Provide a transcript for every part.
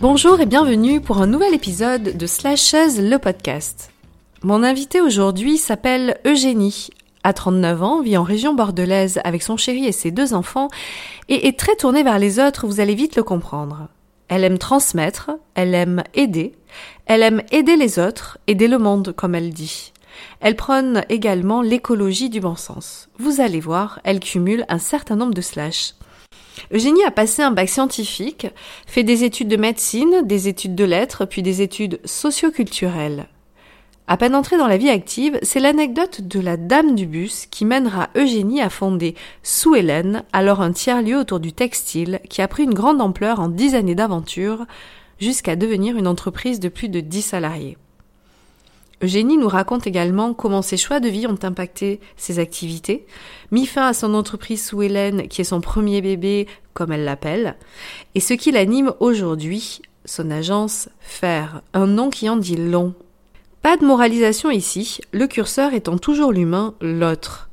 Bonjour et bienvenue pour un nouvel épisode de Slashes le podcast. Mon invité aujourd'hui s'appelle Eugénie. À 39 ans, vit en région bordelaise avec son chéri et ses deux enfants et est très tournée vers les autres, vous allez vite le comprendre. Elle aime transmettre, elle aime aider, elle aime aider les autres, aider le monde comme elle dit. Elle prône également l'écologie du bon sens. Vous allez voir, elle cumule un certain nombre de slash. Eugénie a passé un bac scientifique, fait des études de médecine, des études de lettres, puis des études socioculturelles. À peine entrée dans la vie active, c'est l'anecdote de la dame du bus qui mènera Eugénie à fonder Sous Hélène, alors un tiers-lieu autour du textile, qui a pris une grande ampleur en dix années d'aventure, jusqu'à devenir une entreprise de plus de dix salariés. Eugénie nous raconte également comment ses choix de vie ont impacté ses activités, mis fin à son entreprise sous Hélène, qui est son premier bébé, comme elle l'appelle, et ce qui l'anime aujourd'hui, son agence Faire, un nom qui en dit long. Pas de moralisation ici, le curseur étant toujours l'humain, l'autre.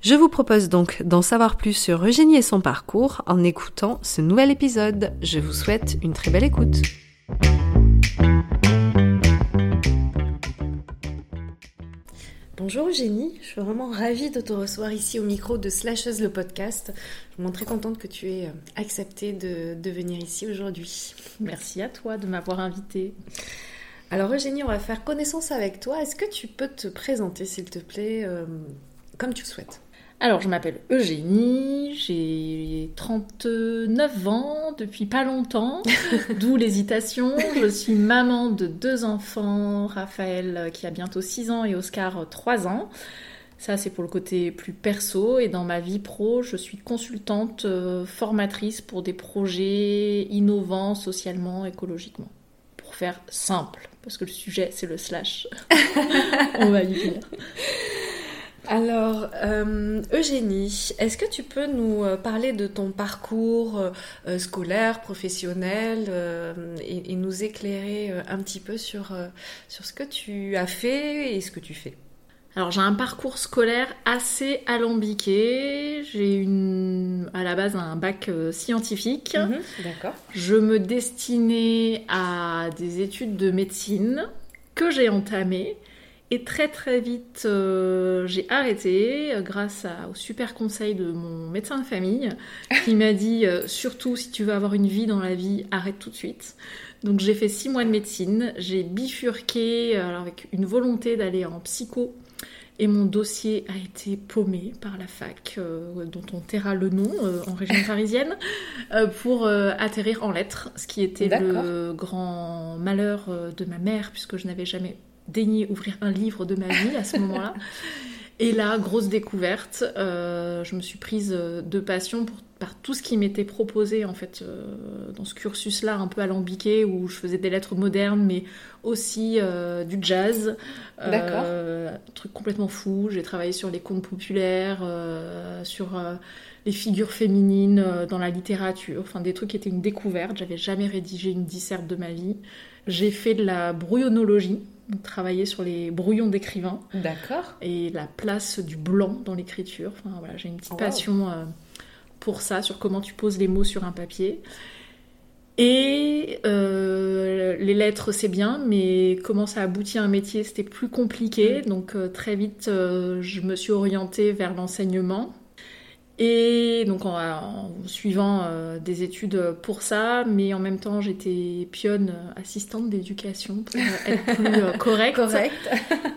Je vous propose donc d'en savoir plus sur Eugénie et son parcours en écoutant ce nouvel épisode. Je vous souhaite une très belle écoute. Bonjour Eugénie, je suis vraiment ravie de te recevoir ici au micro de Slashes le podcast. Je suis très contente que tu aies accepté de, venir ici aujourd'hui. Merci à toi de m'avoir invitée. Alors Eugénie, on va faire connaissance avec toi. Est-ce que tu peux te présenter s'il te plaît euh, comme tu le souhaites? Alors, je m'appelle Eugénie, j'ai 39 ans depuis pas longtemps, d'où l'hésitation. Je suis maman de deux enfants, Raphaël qui a bientôt 6 ans et Oscar 3 ans. Ça, c'est pour le côté plus perso. Et dans ma vie pro, je suis consultante, euh, formatrice pour des projets innovants socialement, écologiquement. Pour faire simple, parce que le sujet, c'est le slash. On va y venir. Alors, euh, Eugénie, est-ce que tu peux nous euh, parler de ton parcours euh, scolaire, professionnel et, nous éclairer un petit peu sur, sur ce que tu as fait et ce que tu fais? Alors j'ai un parcours scolaire assez alambiqué. J'ai une à la base un bac scientifique. Mhm, d'accord. Je me destinais à des études de médecine que j'ai entamées et très très vite, euh, j'ai arrêté euh, grâce au super conseil de mon médecin de famille qui m'a dit euh, surtout si tu veux avoir une vie dans la vie, arrête tout de suite. Donc j'ai fait six mois de médecine, j'ai bifurqué avec une volonté d'aller en psycho et mon dossier a été paumé par la fac, dont on taira le nom en région parisienne, pour atterrir en lettres, ce qui était le grand malheur de ma mère, puisque je n'avais jamais daigné ouvrir un livre de ma vie à ce moment-là. Et là, grosse découverte, euh, je me suis prise de passion pour, par tout ce qui m'était proposé en fait euh, dans ce cursus-là un peu alambiqué où je faisais des lettres modernes mais aussi euh, du jazz. D'accord. un truc complètement fou. J'ai travaillé sur les contes populaires, sur les figures féminines dans la littérature, enfin des trucs qui étaient une découverte. J'avais jamais rédigé une disserte de ma vie. J'ai fait de la brouillonologie travailler sur les brouillons d'écrivains. D'accord. Et la place du blanc dans l'écriture. Enfin, voilà, j'ai une petite passion euh, pour ça, sur comment tu poses les mots sur un papier. Et euh, les lettres, c'est bien, mais comment ça aboutit à un métier, c'était plus compliqué. Mm. Donc euh, très vite, je me suis orientée vers l'enseignement. Et donc en, suivant euh, des études pour ça, mais en même temps j'étais pionne euh, assistante d'éducation pour être plus euh, correcte. Correct.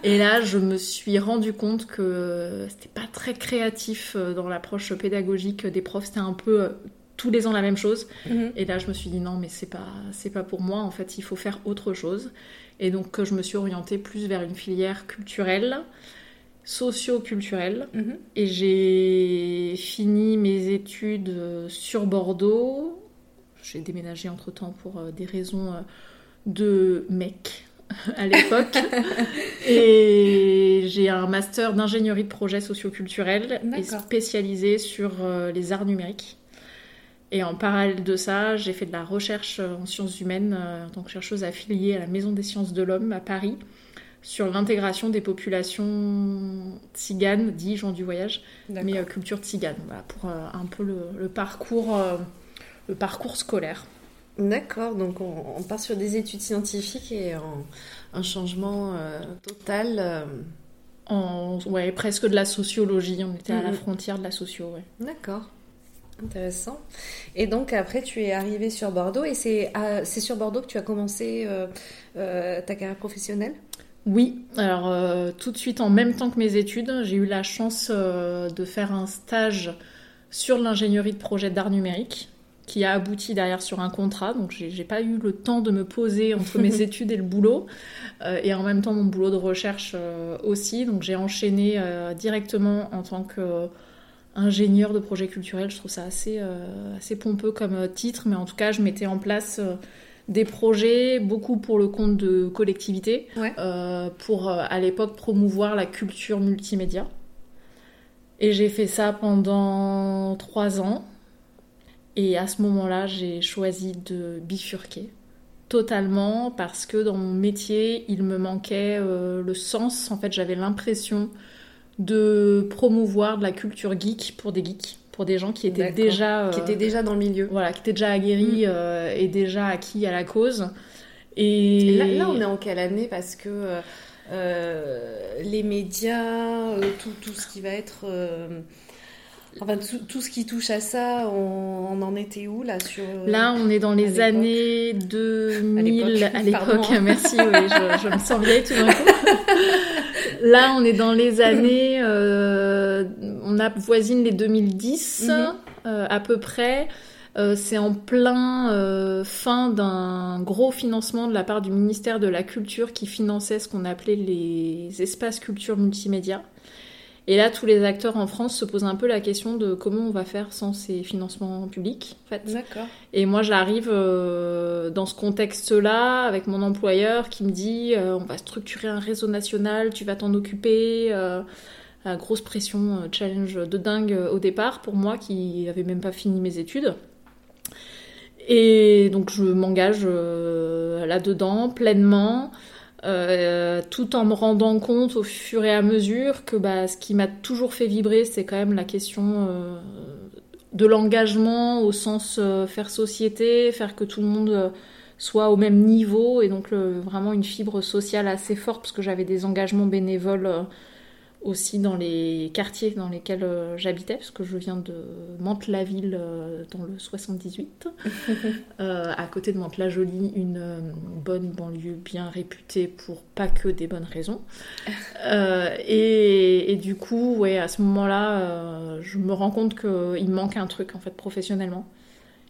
Et là je me suis rendu compte que c'était pas très créatif dans l'approche pédagogique des profs, c'était un peu tous les ans la même chose. Mhm. Et là je me suis dit non mais c'est pas c'est pas pour moi en fait il faut faire autre chose. Et donc je me suis orientée plus vers une filière culturelle socio-culturel. Mhm. Et j'ai fini mes études euh, sur Bordeaux. J'ai déménagé entre-temps pour euh, des raisons euh, de mec à l'époque. et j'ai un master d'ingénierie de projet socio-culturel et spécialisé sur les arts numériques. Et en parallèle de ça, j'ai fait de la recherche en sciences humaines en tant que chercheuse affiliée à la Maison des sciences de l'homme à Paris sur l'intégration des populations tziganes, dit gens du voyage, mais culture tzigane, voilà, pour un peu le, parcours, le parcours scolaire. D'accord, donc on, part sur des études scientifiques et un changement total en ouais, presque de la sociologie. On était à la frontière de la socio. Ouais. D'accord. Intéressant. Et donc après, tu es arrivé sur Bordeaux et c'est sur Bordeaux que tu as commencé euh, euh, ta carrière professionnelle? Oui. Alors euh, tout de suite, en même temps que mes études, j'ai eu la chance de faire un stage sur l'ingénierie de projet d'art numérique qui a abouti derrière sur un contrat. Donc j'ai pas eu le temps de me poser entre mes études et le boulot. Euh, et en même temps mon boulot de recherche euh, aussi. Donc j'ai enchaîné euh, directement en tant que ingénieur de projet culturel. Je trouve ça assez, assez pompeux comme titre, mais en tout cas je mettais en place des projets, beaucoup pour le compte de collectivités, pour à l'époque promouvoir la culture multimédia. Et j'ai fait ça pendant trois ans. Et à ce moment-là, j'ai choisi de bifurquer totalement parce que dans mon métier, il me manquait euh, le sens. En fait, j'avais l'impression de promouvoir de la culture geek pour des geeks, pour des gens qui étaient déjà qui étaient déjà dans le milieu. Voilà, qui étaient déjà aguerris mm. euh, et déjà acquis à la cause. Et, là, on est en quelle année Parce que euh, les médias, tout, tout, ce qui va être Enfin, tout, ce qui touche à ça, on, en était où là sur Là, on est dans les années 2000 à l'époque. Merci, oui, je, me sens vieille tout d'un coup. là, on est dans les années, euh, on a voisine les 2010 mhm. euh, à peu près. Euh, c'est en plein fin d'un gros financement de la part du ministère de la Culture qui finançait ce qu'on appelait les espaces culture multimédia. Et là, tous les acteurs en France se posent un peu la question de comment on va faire sans ces financements publics, en fait. D'accord. Et moi, j'arrive euh, dans ce contexte-là avec mon employeur qui me dit euh, on va structurer un réseau national, tu vas t'en occuper. Euh, grosse pression, challenge de dingue au départ pour moi qui n'avais même pas fini mes études. Et donc, je m'engage là-dedans pleinement. Euh, tout en me rendant compte au fur et à mesure que bah, ce qui m'a toujours fait vibrer, c'est quand même la question euh, de l'engagement au sens euh, faire société, faire que tout le monde soit au même niveau, et donc vraiment une fibre sociale assez forte, parce que j'avais des engagements bénévoles aussi dans les quartiers dans lesquels euh, j'habitais, parce que je viens de Mantes-la-Ville euh, dans le 78, euh, à côté de Mantes-la-Jolie, une bonne banlieue bien réputée pour pas que des bonnes raisons. Et, et, du coup, ouais, à ce moment-là, je me rends compte qu'il manque un truc en fait professionnellement,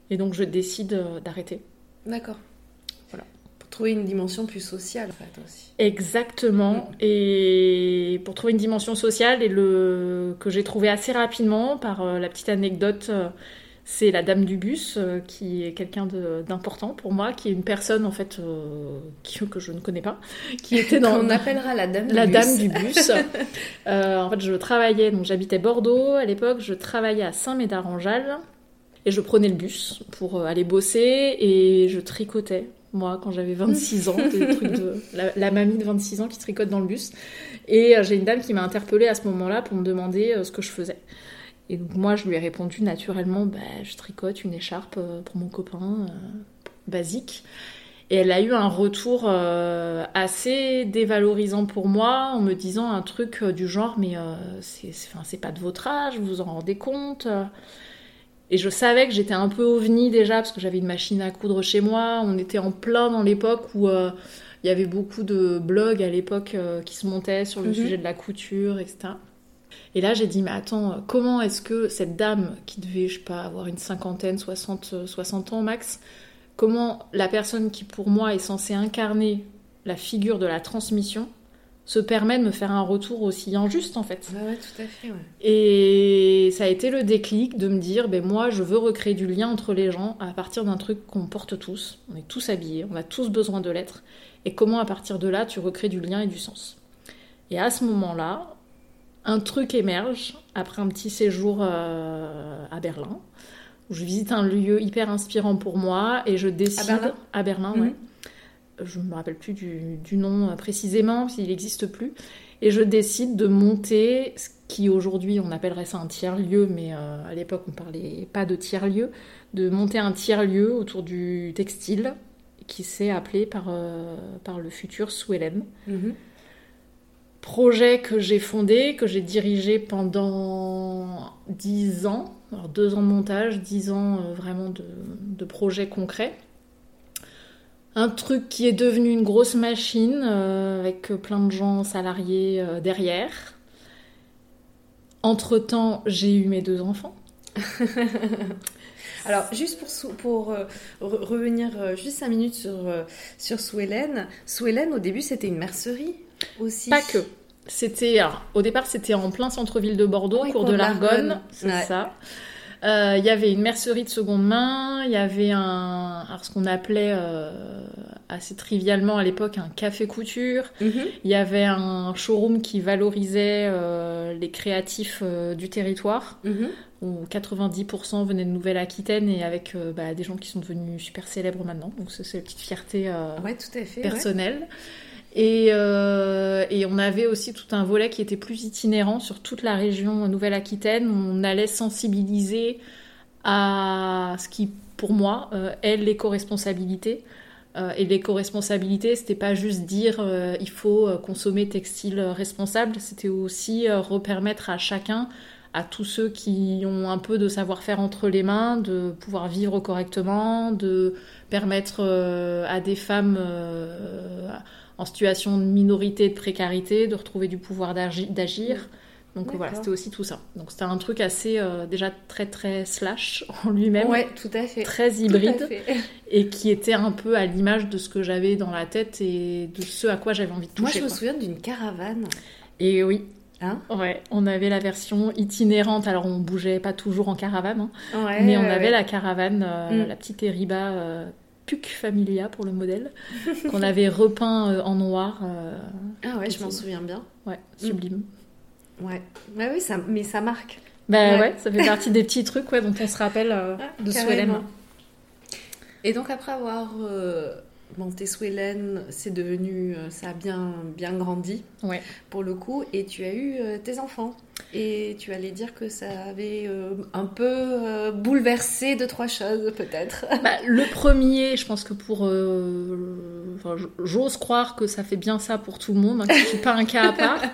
et donc je décide d'arrêter. D'accord trouver une dimension plus sociale, en fait, aussi. Exactement. Mm. Et pour trouver une dimension sociale, et le que j'ai trouvé assez rapidement par euh, la petite anecdote, euh, c'est la dame du bus, euh, qui est quelqu'un d'important pour moi, qui est une personne, en fait, qui, que je ne connais pas, qui était dans... On appellera la dame du la bus. dame du bus. en fait, je travaillais, donc j'habitais Bordeaux à l'époque, je travaillais à Saint-Médard-en-Jalles. Et je prenais le bus pour aller bosser et je tricotais moi, quand j'avais 26 ans, des trucs de la, mamie de 26 ans qui tricote dans le bus. Et euh, j'ai une dame qui m'a interpellée à ce moment-là pour me demander euh, ce que je faisais. Et donc moi, je lui ai répondu naturellement, bah, je tricote une écharpe euh, pour mon copain, basique. Et elle a eu un retour assez dévalorisant pour moi en me disant un truc du genre, mais c'est pas de votre âge, vous vous en rendez compte et je savais que j'étais un peu ovni déjà parce que j'avais une machine à coudre chez moi. On était en plein dans l'époque où euh, il y avait beaucoup de blogs à l'époque euh, qui se montaient sur le mhm. sujet de la couture, etc. Et là, j'ai dit, mais attends, comment est-ce que cette dame qui devait, je sais pas, avoir une cinquantaine, 60, 60 ans max, comment la personne qui pour moi est censée incarner la figure de la transmission, se permet de me faire un retour aussi injuste en fait. ouais, tout à fait. Ouais. Et ça a été le déclic de me dire, ben moi je veux recréer du lien entre les gens à partir d'un truc qu'on porte tous. On est tous habillés, on a tous besoin de l'être. Et comment à partir de là tu recrées du lien et du sens. Et à ce moment-là, un truc émerge après un petit séjour euh, à Berlin je visite un lieu hyper inspirant pour moi et je décide. Berlin À Berlin, Mhm. ouais. Je ne me rappelle plus du, du nom précisément, s'il n'existe plus. Et je décide de monter ce qui aujourd'hui on appellerait ça un tiers-lieu, mais euh, à l'époque on parlait pas de tiers-lieu, de monter un tiers-lieu autour du textile qui s'est appelé par, euh, par le futur Swellen Mhm. projet que j'ai fondé, que j'ai dirigé pendant 10 ans. Alors deux ans de montage, 10 ans euh, vraiment de, de projets concrets. Un truc qui est devenu une grosse machine euh, avec plein de gens salariés euh, derrière. Entre-temps, j'ai eu mes deux enfants. Alors, juste pour, euh, re- revenir juste 5 minutes sur, sur. Swellen, au début, c'était une mercerie aussi. Pas que. C'était, au départ, c'était en plein centre-ville de Bordeaux, Oui, cours de l'Argonne, l'Argonne. c'est Ouais. ça. Euh, Il y avait une mercerie de seconde main, il y avait un, alors ce qu'on appelait euh, assez trivialement à l'époque un café couture. Mhm. Il y avait un showroom qui valorisait euh, les créatifs euh, du territoire, Mhm. où 90% venaient de Nouvelle-Aquitaine et avec euh, bah, des gens qui sont devenus super célèbres maintenant. Donc c'est une petite fierté euh, Ouais, tout à fait. ouais. Euh, et on avait aussi tout un volet qui était plus itinérant sur toute la région Nouvelle-Aquitaine. On allait sensibiliser à ce qui, pour moi, euh, est l'éco-responsabilité. Euh, et l'éco-responsabilité, c'était pas juste dire il faut consommer textile responsable, c'était aussi repermettre à chacun, à tous ceux qui ont un peu de savoir-faire entre les mains, de pouvoir vivre correctement, de permettre à des femmes en situation de minorité, de précarité, de retrouver du pouvoir d'agi- d'agir. Donc D'accord. voilà, c'était aussi tout ça. Donc c'était un truc assez euh, déjà très très slash en lui-même, Ouais, tout à fait. très hybride fait. et qui était un peu à l'image de ce que j'avais dans la tête et de ce à quoi j'avais envie de toucher. Moi, je me souviens d'une caravane. Et oui, Hein? Ouais, on avait la version itinérante. Alors on bougeait pas toujours en caravane, hein, Ouais, mais on ouais, avait ouais. la caravane, euh, Mm. la petite Eriba euh, Puc Familia pour le modèle, qu'on avait repeint euh, en noir. euh, Ah ouais, je m'en souviens bien. ouais, sublime. Ouais. Ouais, oui, ça... mais ça marque. Bah Ouais. ouais. ça fait partie des petits trucs ouais, dont on se rappelle euh, de Swellem. Carrément. Et donc après avoir euh, monté Swellen, c'est devenu, ça a bien, bien grandi Ouais. pour le coup, et tu as eu tes enfants. Et tu allais dire que ça avait euh, un peu euh, bouleversé deux trois choses peut-être. Bah, le premier, je pense que pour. euh, enfin, J'ose croire que ça fait bien ça pour tout le monde, hein, que je suis pas un cas à part.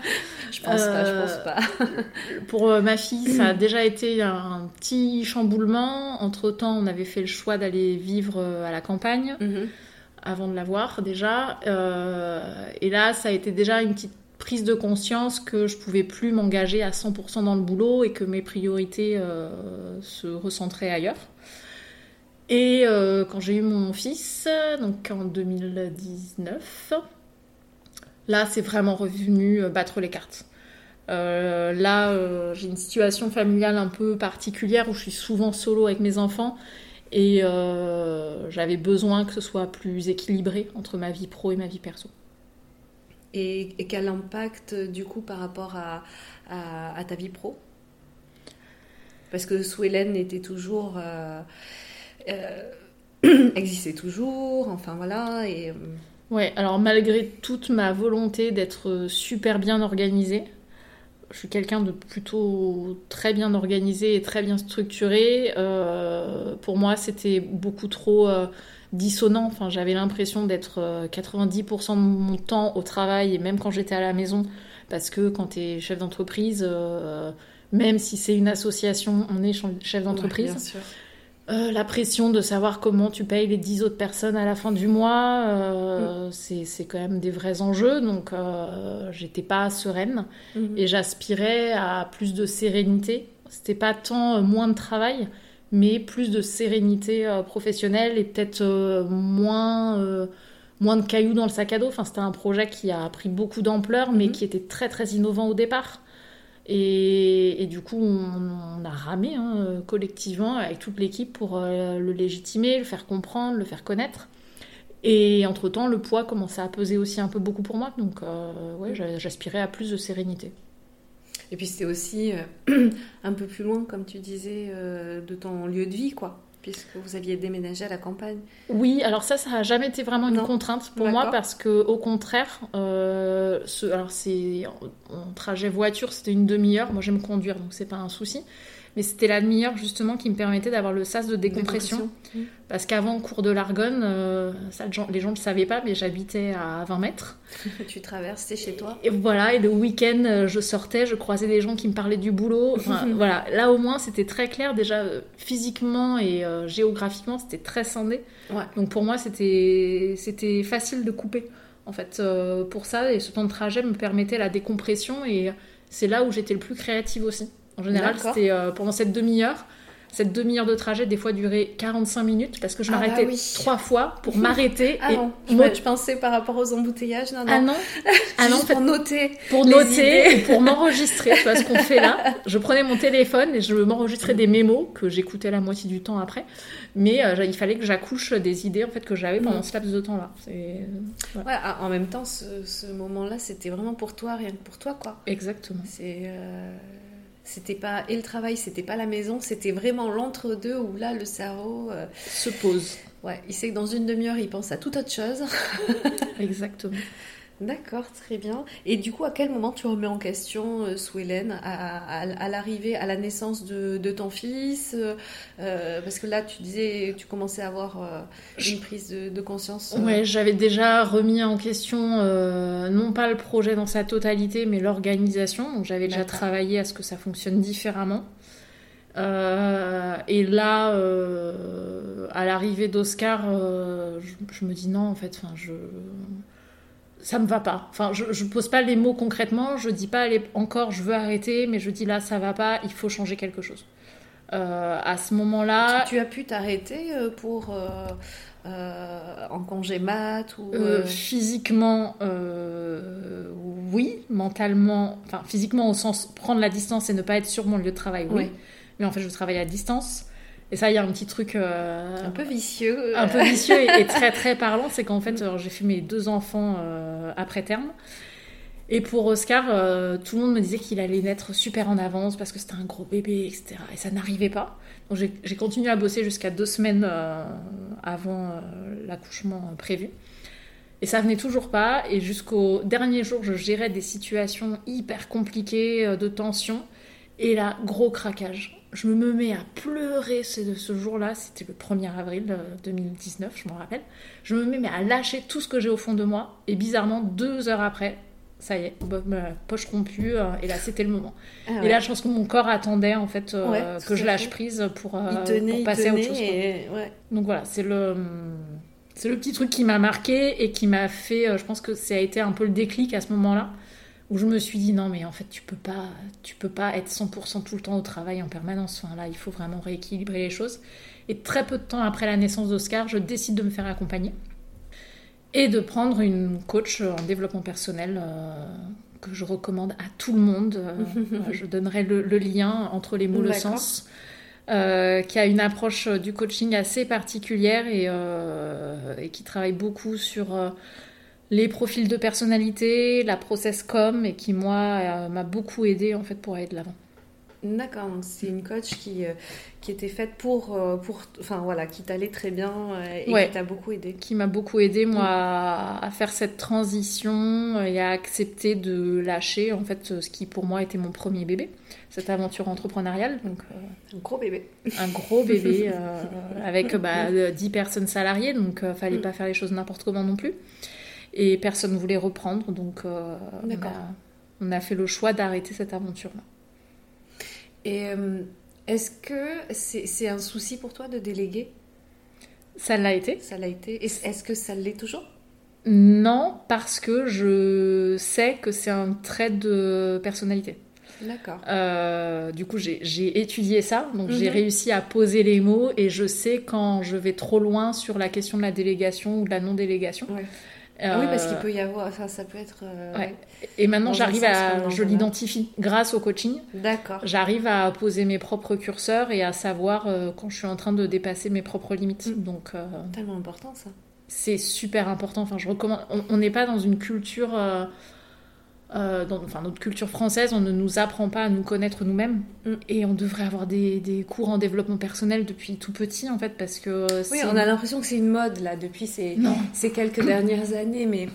Je pense pas, je pense pas. Pour ma fille, ça a déjà été un petit chamboulement. Entre temps, on avait fait le choix d'aller vivre à la campagne Mhm. avant de l'avoir déjà. Et là, ça a été déjà une petite prise de conscience que je pouvais plus m'engager à 100% dans le boulot et que mes priorités euh, se recentraient ailleurs. Et euh, quand j'ai eu mon fils, donc en 2019, là c'est vraiment revenu euh, battre les cartes. Là, j'ai une situation familiale un peu particulière où je suis souvent solo avec mes enfants et j'avais besoin que ce soit plus équilibré entre ma vie pro et ma vie perso. Et, et quel impact du coup par rapport à, ta vie pro? Parce que Swellen était toujours. euh, euh, existait toujours, enfin voilà. Et, euh, Ouais, alors malgré toute ma volonté d'être super bien organisée, je suis quelqu'un de plutôt très bien organisé et très bien structuré. euh, pour moi, c'était beaucoup trop euh, dissonant. Enfin, j'avais l'impression d'être euh, 90% de mon temps au travail et même quand j'étais à la maison, parce que quand tu es chef d'entreprise, euh, même si c'est une association, on est chef d'entreprise. ouais. Euh, la pression de savoir comment tu payes les 10 autres personnes à la fin du mois, euh, c'est c'est quand même des vrais enjeux. Donc, euh, j'étais pas sereine Mhm. et j'aspirais à plus de sérénité. C'était pas tant euh, moins de travail, mais plus de sérénité euh, professionnelle et peut-être euh, moins, euh, moins de cailloux dans le sac à dos. Enfin, c'était un projet qui a pris beaucoup d'ampleur, mais Mhm. qui était très très innovant au départ. Et, et du coup, on, on a ramé hein, collectivement avec toute l'équipe pour euh, le légitimer, le faire comprendre, le faire connaître. Et entre-temps, le poids commençait à peser aussi un peu beaucoup pour moi. Donc, euh, ouais, j'aspirais à plus de sérénité. Et puis c'était aussi euh, un peu plus loin, comme tu disais, euh, de ton lieu de vie, quoi puisque vous aviez déménagé à la campagne. Oui, alors ça, ça n'a jamais été vraiment une contrainte pour moi parce que au contraire, euh, ce, alors c'est en, trajet voiture, c'était une demi-heure. Moi, j'aime conduire, donc c'est pas un souci mais c'était la demi-heure justement qui me permettait d'avoir le sas de décompression. Mmh. Parce qu'avant, cours de l'Argonne, euh, ça, les gens ne le savaient pas, mais j'habitais à 20 mètres. tu traversais chez toi Et voilà, et le week-end, euh, je sortais, je croisais des gens qui me parlaient du boulot. voilà, là au moins, c'était très clair, déjà euh, physiquement et géographiquement, c'était très scindé. Donc pour moi, c'était facile de couper. En fait, pour ça, et ce temps de trajet me permettait la décompression, et c'est là où j'étais le plus créative aussi. En général, c'était euh, pendant cette demi-heure. Cette demi-heure de trajet, des fois, durait 45 minutes parce que je ah bah m'arrêtais trois fois pour m'arrêter. ah non, je, pensais par rapport aux embouteillages. Non, non. Ah non, ah non pour noter. Pour noter pour m'enregistrer. tu vois ce qu'on fait là. Je prenais mon téléphone et je m'enregistrais des mémos que j'écoutais la moitié du temps après. Mais euh, il fallait que j'accouche des idées en fait que j'avais pendant mm. ce laps de temps là. Ouais. Ah, en même temps, ce, moment-là, c'était vraiment pour toi, rien que pour toi, quoi. Exactement. C'est. Euh, c'était pas et le travail, c'était pas la maison, c'était vraiment l'entre-deux où là le cerveau euh, se pose. Ouais, il sait que dans une demi-heure, il pense à toute autre chose. Exactement. D'accord, très bien. Et du coup, à quel moment tu remets en question, euh, sous Hélène, à, l'arrivée, à la naissance de, ton fils euh, euh, Parce que là, tu disais, tu commençais à avoir une prise de, conscience. Ouais, j'avais déjà remis en question, non pas le projet dans sa totalité, mais l'organisation. Donc, j'avais déjà travaillé à ce que ça fonctionne différemment. et là, à l'arrivée d'Oscar, je, je, me dis non, en fait, enfin, je ça me va pas. Enfin, je, je pose pas les mots concrètement, je dis pas encore je veux arrêter, mais je dis là ça va pas, il faut changer quelque chose. Euh, à ce moment-là, tu, as pu t'arrêter euh, pour euh, en congé mat ou physiquement, oui, mentalement, enfin physiquement au sens prendre la distance et ne pas être sur mon lieu de travail, oui. Mais en fait, je travaille à distance. Et ça, il y a un petit truc. Euh, un peu vicieux. Un peu vicieux et, très très parlant, c'est qu'en fait, j'ai fait mes deux enfants euh, après terme. Et pour Oscar, euh, tout le monde me disait qu'il allait naître super en avance parce que c'était un gros bébé, etc. Et ça n'arrivait pas. Donc j'ai continué à bosser jusqu'à deux semaines avant l'accouchement prévu. Et ça venait toujours pas. Et jusqu'au dernier jour, je gérais des situations hyper compliquées de tension. Et là, gros craquage je me mets à pleurer ce, ce jour-là, c'était le 1er avril 2019, euh, je m'en rappelle. Je me mets à lâcher tout ce que j'ai au fond de moi, et bizarrement, deux heures après, ça y est, poche rompue, euh, et là c'était le moment. Ah et là je pense que mon corps attendait en fait euh, que je lâche prise pour, passer à autre chose. Donc voilà, c'est le, c'est le petit truc qui m'a marqué et qui m'a fait, je pense que ça a été un peu le déclic à ce moment-là où je me suis dit non mais en fait tu peux pas tu peux pas être 100% tout le temps au travail en permanence. Enfin là il faut vraiment rééquilibrer les choses. Et très peu de temps après la naissance d'Oscar je décide de me faire accompagner et de prendre une coach en développement personnel euh, que je recommande à tout le monde. Euh, je donnerai le, lien entre les mots le sens euh, qui a une approche du coaching assez particulière et, et qui travaille beaucoup sur les profils de personnalité, la process com, et qui, moi, euh, m'a beaucoup aidé en fait pour aller de l'avant. D'accord, donc c'est une coach qui, euh, qui était faite pour, euh, pour. Enfin voilà, qui t'allait très bien et qui t'a beaucoup aidé. Qui m'a beaucoup aidé, moi, à, faire cette transition et à accepter de lâcher, en fait, ce qui pour moi était mon premier bébé, cette aventure entrepreneuriale. Donc, un gros bébé. Un gros bébé avec bah, 10 personnes salariées, donc il fallait mm. pas faire les choses n'importe comment non plus et personne ne voulait reprendre. Donc, euh, on, a, fait le choix d'arrêter cette aventure-là. Et euh, est-ce que c'est un souci pour toi de déléguer? Ça l'a été. Ça l'a été. Est-ce que ça l'est toujours? Non, parce que je sais que c'est un trait de personnalité. D'accord. Euh, du coup, j'ai étudié ça, donc j'ai mhm. réussi à poser les mots et je sais quand je vais trop loin sur la question de la délégation ou de la non-délégation. Ouais. Ah oui, parce qu'il peut y avoir, enfin, ça peut être. Euh, et maintenant, j'arrive à, je l'identifie grâce au coaching. D'accord. J'arrive à poser mes propres curseurs et à savoir euh, quand je suis en train de dépasser mes propres limites. Mm. Donc. Euh, Tellement important ça. C'est super important. Enfin, je recommande. On n'est pas dans une culture. Euh, dans enfin, notre culture française, on ne nous apprend pas à nous connaître nous-mêmes. Mm. Et on devrait avoir des, des cours en développement personnel depuis tout petit, en fait, parce que. Oui, on a l'impression que c'est une mode là depuis ces, quelques dernières années, mais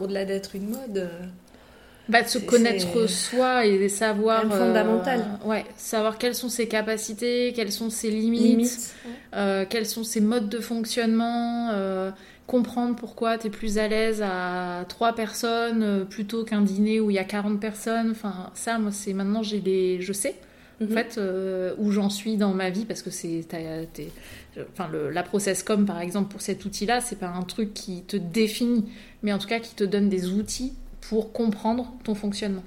au-delà d'être une mode. euh, Bah, de se connaître soi et savoir. Quand même fondamental. euh, ouais, savoir quelles sont ses capacités, quelles sont ses limites, limite. euh, quels sont ses modes de fonctionnement, euh, comprendre pourquoi tu es plus à l'aise à trois personnes euh, plutôt qu'un dîner où il y a 40 personnes. Enfin, ça, moi, c'est maintenant, j'ai les... je sais. Mhm. en fait, euh, où j'en suis dans ma vie, parce que c'est, enfin, le- la process com, par exemple, pour cet outil-là, c'est pas un truc qui te définit, mais en tout cas qui te donne des outils pour comprendre ton fonctionnement.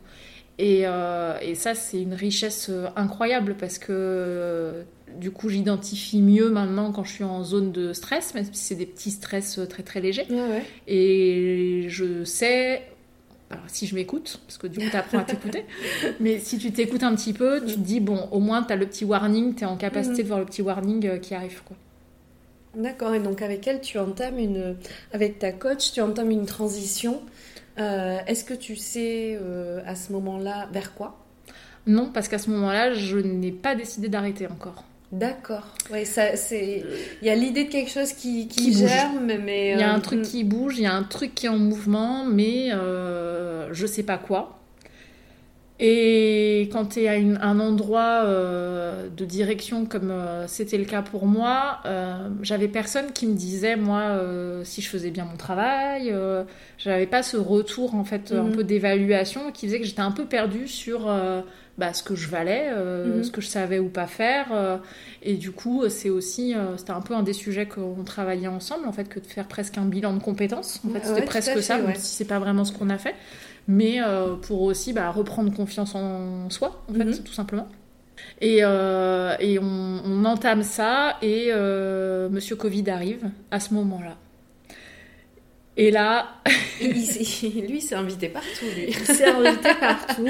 Et, euh, et ça, c'est une richesse incroyable parce que du coup, j'identifie mieux maintenant quand je suis en zone de stress, même si c'est des petits stress euh, très très légers. Ouais, ouais. Et je sais, alors si je m'écoute, parce que du coup tu apprends à t'écouter, mais si tu t'écoutes un petit peu, tu te dis, bon, au moins tu as le petit warning, tu es en capacité Mhm. de voir le petit warning euh, qui arrive. Quoi. D'accord, et donc avec elle, tu entames une. Avec ta coach, tu entames une transition. Euh, Est-ce que tu sais euh, à ce moment-là vers quoi? Non, parce qu'à ce moment-là, je n'ai pas décidé d'arrêter encore. D'accord. Ouais, ça, c'est. Il y a l'idée de quelque chose qui, qui, Qui bouge. germe, mais. Il y a euh, un truc mm. qui bouge, il y a un truc qui est en mouvement, mais euh, je sais pas quoi. Et quand tu es à une- un endroit euh, de direction comme euh, c'était le cas pour moi, euh, j'avais personne qui me disait moi euh, si je faisais bien mon travail. euh, j'avais pas ce retour en fait un Mhm. peu d'évaluation qui faisait que j'étais un peu perdue sur euh, bah, ce que je valais, euh, Mhm. ce que je savais ou pas faire. euh, et du coup, c'est aussi euh, c'était un peu un des sujets qu'on travaillait ensemble en fait que de faire presque un bilan de compétences. En fait, Ouais, c'était presque fait, ça, ouais. même si c'est pas vraiment ce qu'on a fait mais euh, pour aussi bah, reprendre confiance en soi, en fait, Mhm. tout simplement. Et, euh, et on, on entame ça, et euh, Monsieur Covid arrive à ce moment-là. Et là, lui, il s'est invité partout, lui. il s'est invité partout.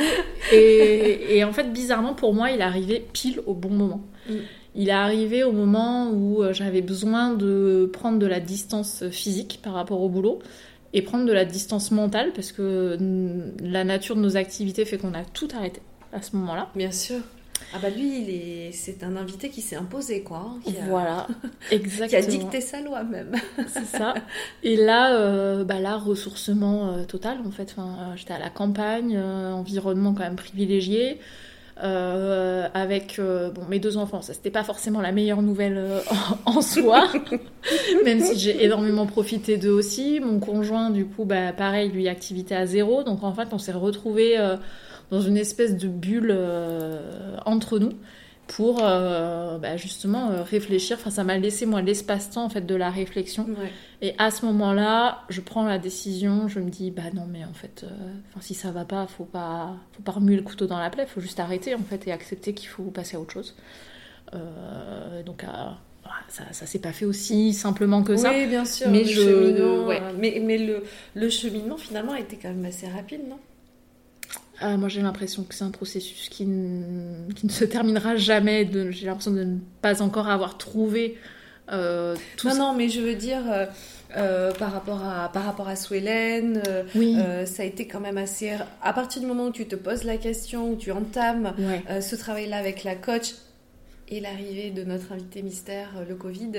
Et, et en fait, bizarrement, pour moi, il est arrivé pile au bon moment. Mm. Il est arrivé au moment où j'avais besoin de prendre de la distance physique par rapport au boulot et prendre de la distance mentale parce que la nature de nos activités fait qu'on a tout arrêté à ce moment-là. Bien sûr. Ah bah lui, il est... c'est un invité qui s'est imposé, quoi. hein, qui, a... Voilà, exactement. qui a dicté sa loi, même. C'est ça. Et là, euh, bah là, ressourcement euh, total en fait. Enfin, euh, j'étais à la campagne, environnement quand même privilégié, euh, avec euh, bon mes deux enfants. Ça, c'était pas forcément la meilleure nouvelle euh, en, en soi, même si j'ai énormément profité d'eux aussi. Mon conjoint, du coup, bah pareil, lui activité à zéro. Donc en fait, on s'est retrouvés dans une espèce de bulle entre nous pour euh, bah, justement euh, réfléchir. Enfin, ça m'a laissé moi l'espace-temps en fait de la réflexion. Ouais. Et à ce moment-là, je prends la décision. Je me dis bah non mais en fait, euh, si ça va pas, faut pas, faut pas remuer le couteau dans la plaie. Faut juste arrêter en fait et accepter qu'il faut passer à autre chose. Donc euh, voilà, ça, ça s'est pas fait aussi simplement que ça. Oui, bien sûr. Mais le je- cheminement, ouais. mais, mais le, le cheminement, finalement, a été quand même assez rapide, non? Ah, moi j'ai l'impression que c'est un processus qui, ne- qui ne se terminera jamais. J'ai l'impression de ne pas encore avoir trouvé euh, tout Non, ce- non, mais je veux dire, euh, euh, par, rapport à, par rapport à Swellen, Oui. ça a été quand même assez... À partir du moment où tu te poses la question, où tu entames Ouais. ce travail-là avec la coach et l'arrivée de notre invité mystère, le Covid,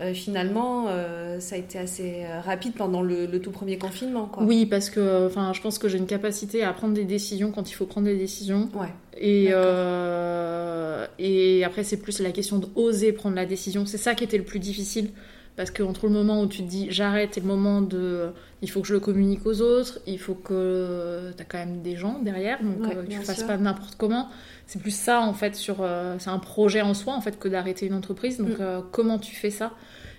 euh, finalement, euh, ça a été assez euh, rapide pendant le, le tout premier confinement, quoi. Oui, parce que enfin, je pense que j'ai une capacité à prendre des décisions quand il faut prendre des décisions. Ouais. Et, euh, et après, c'est plus la question d'oser prendre la décision. C'est ça qui était le plus difficile. Parce qu'entre le moment où tu te dis j'arrête et le moment de il faut que je le communique aux autres, il faut que tu as quand même des gens derrière, donc Ouais, euh, tu bien fasses sûr. pas n'importe comment. C'est plus ça en fait sur euh, c'est un projet en soi en fait que d'arrêter une entreprise. Donc Mm. euh, comment tu fais ça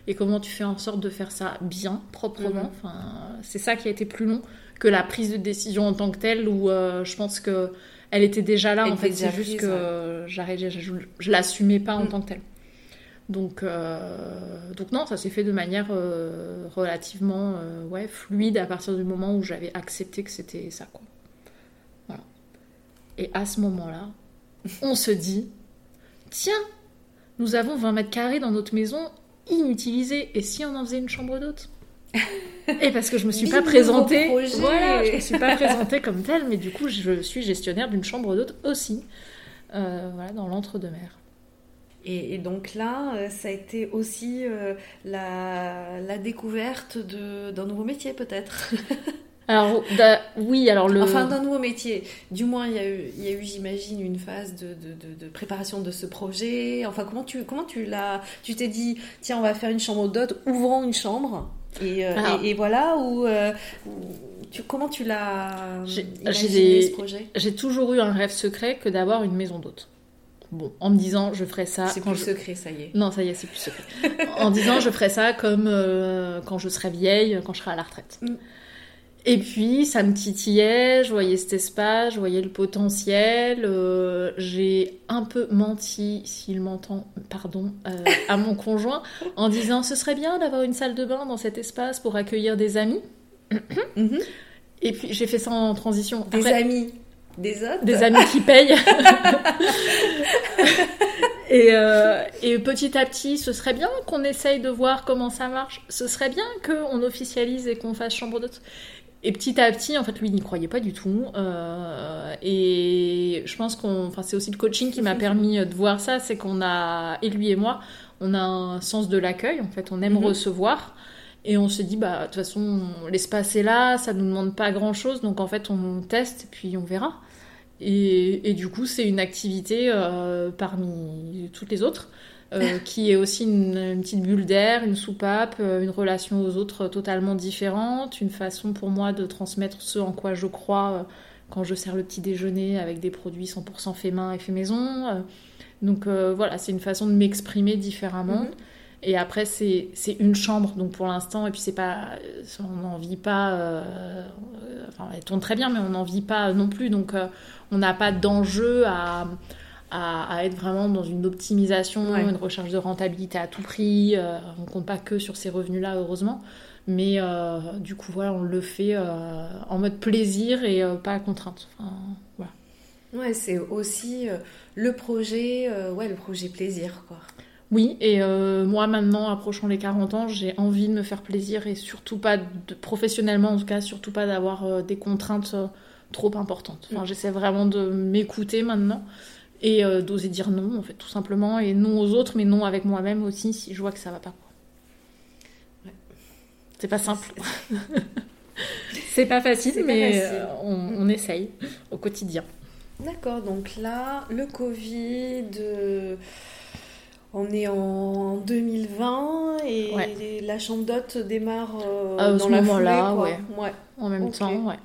et comment tu fais en sorte de faire ça bien, proprement. Mhm. Enfin, c'est ça qui a été plus long que la prise de décision en tant que telle où je pense que elle était déjà là Elle en fait c'est juste que ouais. je, je, je l'assumais pas en Mm. tant que telle donc euh, donc non ça s'est fait de manière euh, relativement euh, ouais fluide à partir du moment où j'avais accepté que c'était ça quoi. Voilà. Et à ce moment là on se dit tiens nous avons 20 mètres carrés dans notre maison inutilisés. Et si on en faisait une chambre d'hôte? Et parce que je me suis pas présentée, voilà, je me suis pas présentée comme telle, mais du coup, je suis gestionnaire d'une chambre d'hôte aussi, voilà, dans l'entre-deux-mer. Et, et donc là, euh, ça a été aussi euh, la, la découverte d'un nouveau métier peut-être. Alors, da- oui, alors le. Enfin, d'un nouveau métier. Du moins, il y a eu, j'imagine, une phase de, de, de- de préparation de ce projet. Enfin, comment tu, comment tu l'as... Tu t'es dit, tiens, on va faire une chambre d'hôte, ouvrons une chambre. Et, euh, Alors- et, et voilà, ou... tu, comment tu l'as imaginé, ce projet? J'ai toujours eu un rêve secret que d'avoir une maison d'hôte. Bon, en me disant, je ferai ça C'est plus je. secret, ça y est. Non, ça y est, c'est plus secret. en disant, je ferai ça comme euh, quand je serai vieille, quand je serai à la retraite. Mm. Et puis, ça me titillait, je voyais cet espace, je voyais le potentiel. euh, J'ai un peu menti, s'il m'entend, pardon, euh, à mon conjoint, en disant, ce serait bien d'avoir une salle de bain dans cet espace pour accueillir des amis. Mhm. Et puis, j'ai fait ça en transition. Des amis, des autres des amis qui payent. et, euh, et petit à petit, ce serait bien qu'on essaye de voir comment ça marche. Ce serait bien qu'on officialise et qu'on fasse chambre d'hôte. Et petit à petit, en fait, lui, il n'y croyait pas du tout. Euh, et je pense qu'on, enfin, c'est aussi le coaching qui m'a permis de voir ça, c'est qu'on a, et lui et moi, on a un sens de l'accueil. En fait, on aime Mhm. recevoir. Et on s'est dit, bah, de toute façon, l'espace est là, ça nous demande pas grand chose, donc en fait, on teste, puis on verra. Et, et du coup, c'est une activité euh, parmi toutes les autres, euh, qui est aussi une, une petite bulle d'air, une soupape, euh, une relation aux autres totalement différente, une façon pour moi de transmettre ce en quoi je crois quand je sers le petit déjeuner avec des produits 100% fait main et fait maison. donc euh, voilà, c'est une façon de m'exprimer différemment. Mhm. Et après, c'est une chambre, donc pour l'instant, et puis c'est pas. On n'en vit pas. euh, euh, enfin, elle tourne très bien, mais on n'en vit pas non plus. Donc, euh, on n'a pas d'enjeu à, à, à être vraiment dans une optimisation, Ouais. une recherche de rentabilité à tout prix. euh, on compte pas que sur ces revenus-là, heureusement. Mais euh, du coup, voilà, on le fait euh, en mode plaisir et euh, pas à contrainte. Enfin, voilà. Ouais, c'est aussi euh, le projet, euh, ouais, le projet plaisir, quoi. Oui, et euh, moi maintenant, approchant les 40 ans, j'ai envie de me faire plaisir et surtout pas, de, professionnellement en tout cas, surtout pas d'avoir euh, des contraintes euh, trop importantes. Enfin, Mm. j'essaie vraiment de m'écouter maintenant et euh, d'oser dire non, en fait, tout simplement, et non aux autres, mais non avec moi-même aussi si je vois que ça va pas. quoi. Ouais. C'est pas simple. C'est pas facile, pas mais facile. euh, on, on essaye au quotidien. D'accord, donc là, le Covid, euh, on est en 2020 et Ouais. les- la chambre d'hôte démarre euh, dans ce la moment-là, ouais. ouais. En même temps, ouais.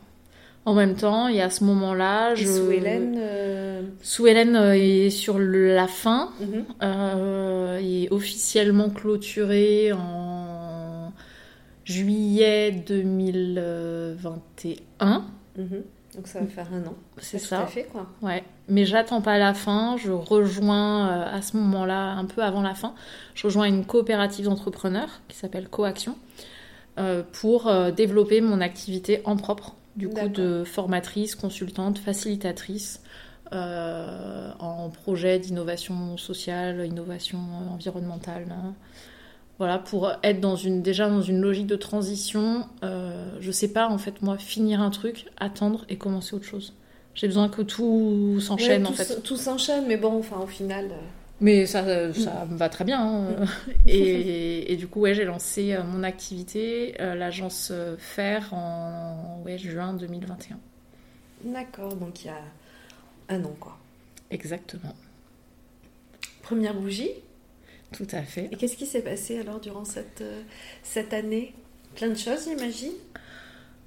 En même temps, et à ce moment-là, je... sous Hélène, euh, Sous Hélène euh, est sur la fin, mhm. euh, est officiellement clôturée en juillet 2021. Mhm. Donc ça va faire un an. C'est Tout ça. à fait, quoi. Ouais. Mais j'attends pas la fin. Je rejoins euh, à ce moment-là, un peu avant la fin, je rejoins une coopérative d'entrepreneurs qui s'appelle Coaction euh, pour euh, développer mon activité en propre, du coup de formatrice, consultante, facilitatrice euh, en projet d'innovation sociale, innovation environnementale. hein. Voilà, pour être dans une, déjà dans une logique de transition, euh, je sais pas en fait moi finir un truc, attendre et commencer autre chose. J'ai besoin que tout s'enchaîne Ouais, en fait. Tout s'enchaîne, mais bon, enfin, au final. euh, Mais ça, euh, ça me va très bien. hein. et, et du coup, ouais, j'ai lancé euh, mon activité, euh, l'agence euh, Faire, en ouais, juin 2021. D'accord, donc il y a un an, quoi. Exactement. Première bougie? Tout à fait. Et qu'est-ce qui s'est passé alors durant cette, euh, cette année? Plein de choses, j'imagine?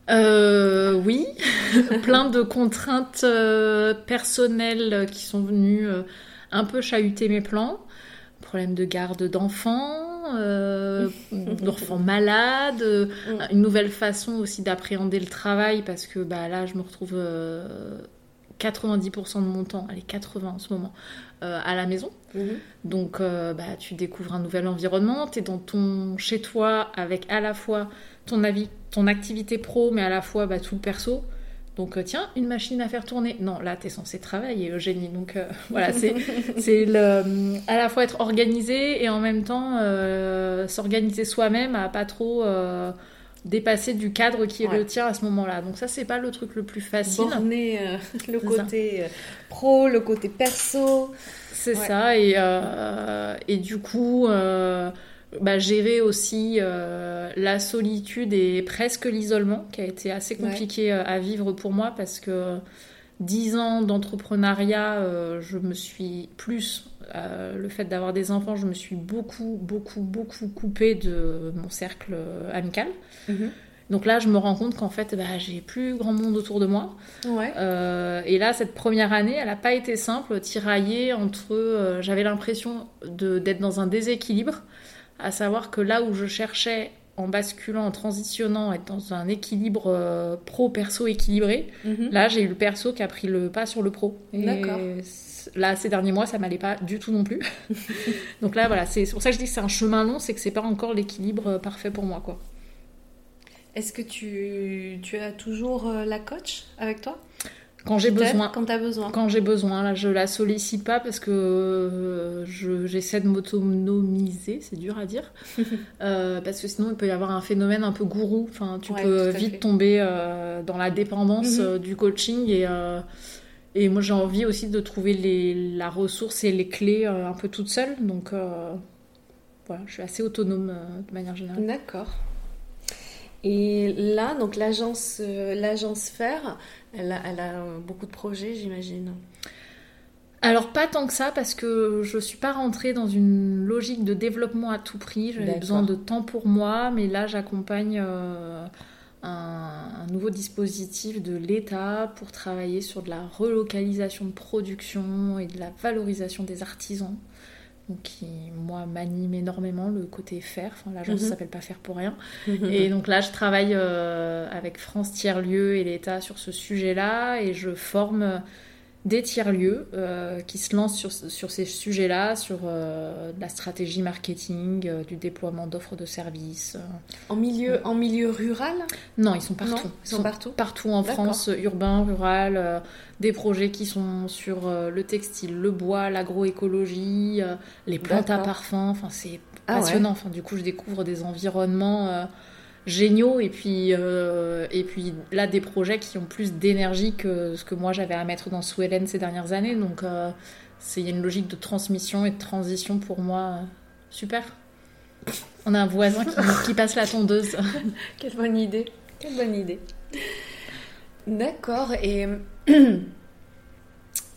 Euh, oui, plein de contraintes euh, personnelles qui sont venues euh, un peu chahuter mes plans. Problème de garde d'enfants, d'enfants malades, euh, une nouvelle façon aussi d'appréhender le travail parce que bah, là je me retrouve euh, 90% de mon temps, allez 80 en ce moment, euh, à la maison. Mhm. Donc, euh, bah, tu découvres un nouvel environnement, tu es dans ton chez toi avec à la fois ton, avis, ton activité pro, mais à la fois bah, tout le perso. Donc, euh, tiens, une machine à faire tourner. Non, là, tu es censé travailler, Eugénie. Donc, voilà, c'est c'est le, à la fois être organisé et en même temps s'organiser soi-même à pas trop. Euh, dépasser du cadre qui est le tien à ce moment-là. Donc ça, c'est pas le truc le plus facile. Borner le côté pro, le côté perso. C'est ça. Et, et du coup, bah, gérer aussi la solitude et presque l'isolement, qui a été assez compliqué à vivre pour moi parce que 10 ans d'entrepreneuriat, euh, je me suis plus, euh, le fait d'avoir des enfants, je me suis beaucoup, beaucoup, beaucoup coupée de mon cercle euh, amical. Mhm. Donc là, je me rends compte qu'en fait, bah, j'ai plus grand monde autour de moi. et là, cette première année, elle n'a pas été simple, tiraillée entre. J'avais l'impression d'être dans un déséquilibre, à savoir que là où je cherchais en basculant, en transitionnant, être dans un équilibre euh, pro-perso équilibré. Mhm. Là, j'ai eu le perso qui a pris le pas sur le pro. D'accord. Là, ces derniers mois, ça m'allait pas du tout non plus. Donc là, voilà, c'est pour ça que je dis que c'est un chemin long, c'est que c'est pas encore l'équilibre euh, parfait pour moi, quoi. Est-ce que tu, tu as toujours euh, la coach avec toi? Quand j'ai besoin. Quand tu as besoin. Quand j'ai besoin. Là, je la sollicite pas parce que euh, j'essaie de m'autonomiser, c'est dur à dire. Euh, parce que sinon, il peut y avoir un phénomène un peu gourou. Enfin, tu peux vite tomber euh, dans la dépendance mhm. du coaching. Et, et moi, j'ai envie aussi de trouver les, la ressource et les clés un peu toute seule. Donc, voilà, je suis assez autonome de manière générale. D'accord. Et là, donc l'agence, l'agence Faire, elle a, beaucoup de projets, j'imagine. Alors pas tant que ça parce que je suis pas rentrée dans une logique de développement à tout prix. J'avais besoin de temps pour moi, mais là j'accompagne euh, un, nouveau dispositif de l'État pour travailler sur de la relocalisation de production et de la valorisation des artisans qui moi m'anime énormément le côté faire. Enfin, l'agence ne mhm. s'appelle pas faire pour rien. et donc là, je travaille euh, avec France Tiers Lieu et l'État sur ce sujet-là et je forme des tiers-lieux euh, qui se lancent sur, sur ces sujets-là, sur euh, la stratégie marketing, euh, du déploiement d'offres de services. En, milieu, en milieu rural? Non, ils sont partout. ils sont, partout Partout en France, urbain, rural, des projets qui sont sur le textile, le bois, l'agroécologie, les plantes à parfum. Enfin, c'est ah passionnant. Enfin, du coup, je découvre des environnements géniaux et puis, euh, et puis là des projets qui ont plus d'énergie que ce que moi j'avais à mettre dans Swellen ces dernières années. Donc euh, il y a une logique de transmission et de transition pour moi super. On a un voisin qui, passe la tondeuse. Quelle bonne idée. Quelle bonne idée. D'accord et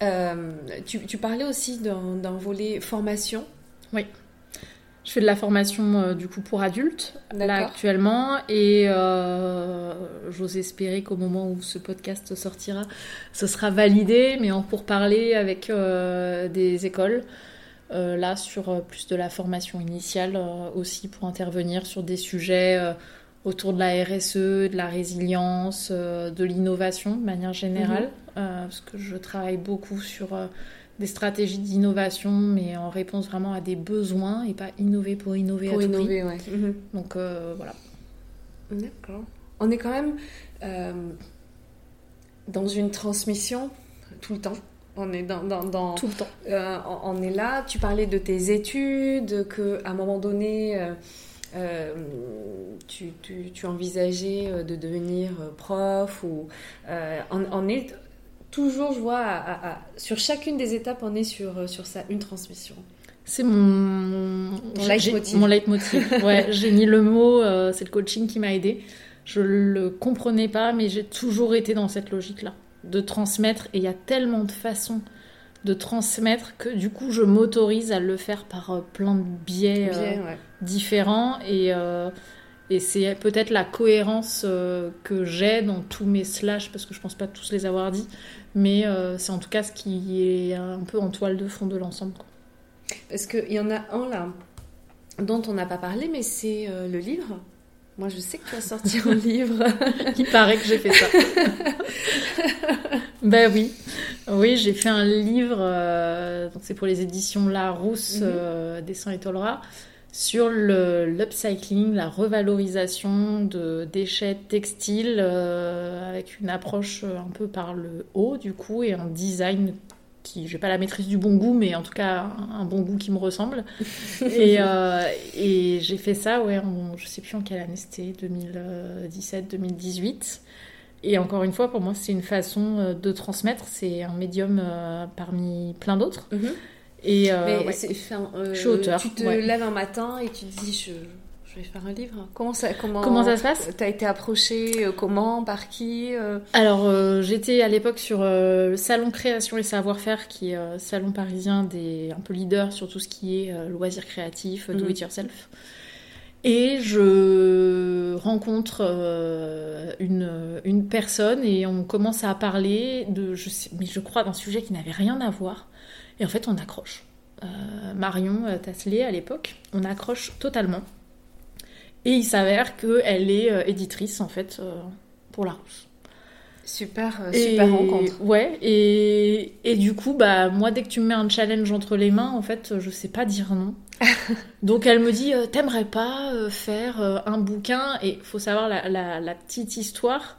euh, tu, tu, parlais aussi d'un volet formation. Oui je fais de la formation euh, du coup pour adultes là actuellement et euh, j'ose espérer qu'au moment où ce podcast sortira, ce sera validé, mais en pour parler avec euh, des écoles. là sur plus de la formation initiale aussi pour intervenir sur des sujets autour de la RSE, de la résilience, de l'innovation de manière générale, mhm. parce que je travaille beaucoup sur des stratégies d'innovation, mais en réponse vraiment à des besoins et pas innover pour innover pour à innover, tout Ouais. Mhm. Donc euh, voilà. D'accord. On est quand même euh, dans une transmission tout le temps. On est dans, dans, tout le temps. Euh, on est là. Tu parlais de tes études, que à un moment donné. tu, tu, tu, envisageais de devenir prof ou on, on, est toujours, je vois, sur chacune des étapes, on est sur, euh, sur ça, une transmission. C'est mon, leitmotiv. Mon leitmotiv. ouais, j'ai mis le mot, euh, c'est le coaching qui m'a aidé. Je le comprenais pas, mais j'ai toujours été dans cette logique-là, de transmettre. Et il y a tellement de façons de transmettre que du coup, je m'autorise à le faire par euh, plein de biais, différents. Et, et c'est peut-être la cohérence que j'ai dans tous mes slash, parce que je pense pas tous les avoir dit, mais euh, c'est en tout cas ce qui est un peu en toile de fond de l'ensemble. Parce qu'il y en a un là dont on n'a pas parlé, mais c'est euh, le livre. Moi, je sais que tu as sorti un livre. Il paraît que j'ai fait ça. ben oui. Oui, j'ai fait un livre, euh, c'est pour les éditions Larousse, mm Dessin et Tolera sur l'upcycling, la revalorisation de déchets textiles euh, avec une approche un peu par le haut du coup et un design qui j'ai pas la maîtrise du bon goût, mais en tout cas un, bon goût qui me ressemble. et, et j'ai fait ça, ouais, en, je sais plus en quelle année c'était, 2017, 2018. Et encore une fois, pour moi, c'est une façon de transmettre. C'est un médium parmi plein d'autres. Mhm. Et Mais ouais. c'est- enfin, euh, Je suis auteur, Tu te ouais. lèves un matin et tu te dis je, je vais faire un livre. Comment ça, comment, Comment ça se passe? T'as été approché euh, Comment Par qui euh? Alors, euh, j'étais à l'époque sur euh, le salon création et savoir-faire, qui est euh, salon parisien des un peu leader sur tout ce qui est euh, loisirs créatifs, do Mhm. it yourself. Et je rencontre euh, une, une personne et on commence à parler de, je sais, mais je crois d'un sujet qui n'avait rien à voir. Et en fait, on accroche. Euh, Marion euh, Tasselet, à l'époque, on accroche totalement. Et il s'avère qu'elle est euh, éditrice, en fait, euh, pour La Rousse. Super, Et- super rencontre. Ouais, et, et du coup, bah, moi, dès que tu me mets un challenge entre les mains, en fait, je sais pas dire non. Donc elle me dit, t'aimerais pas faire un bouquin? Et faut savoir la, la- la petite histoire,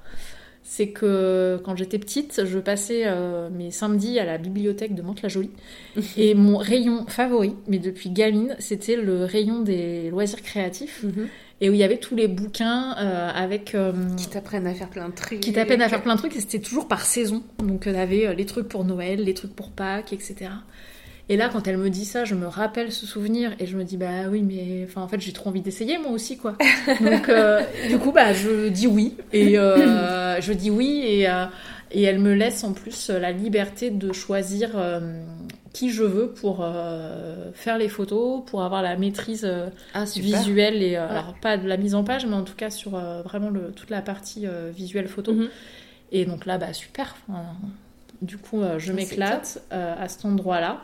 c'est que quand j'étais petite, je passais euh, mes samedis à la bibliothèque de Mantes-la-Jolie. et mon rayon favori, mais depuis gamine, c'était le rayon des loisirs créatifs. Mhm. Et où il y avait tous les bouquins euh, avec... euh, Qui t'apprennent à faire plein de trucs. qui t'apprennent à faire plein de trucs et c'était toujours par saison. Donc tu avais les trucs pour Noël, les trucs pour Pâques, etc. Et là, quand elle me dit ça, je me rappelle ce souvenir et je me dis bah oui, mais enfin en fait j'ai trop envie d'essayer moi aussi quoi. Donc euh, du coup bah je dis oui et euh, je dis oui et euh, et elle me laisse en plus la liberté de choisir qui je veux pour faire les photos, pour avoir la maîtrise Ah, visuelle et Ouais. alors pas de la mise en page, mais en tout cas sur vraiment le, toute la partie visuelle photo. Mhm. Et donc là, bah super. Du coup, je m'éclate à cet endroit-là.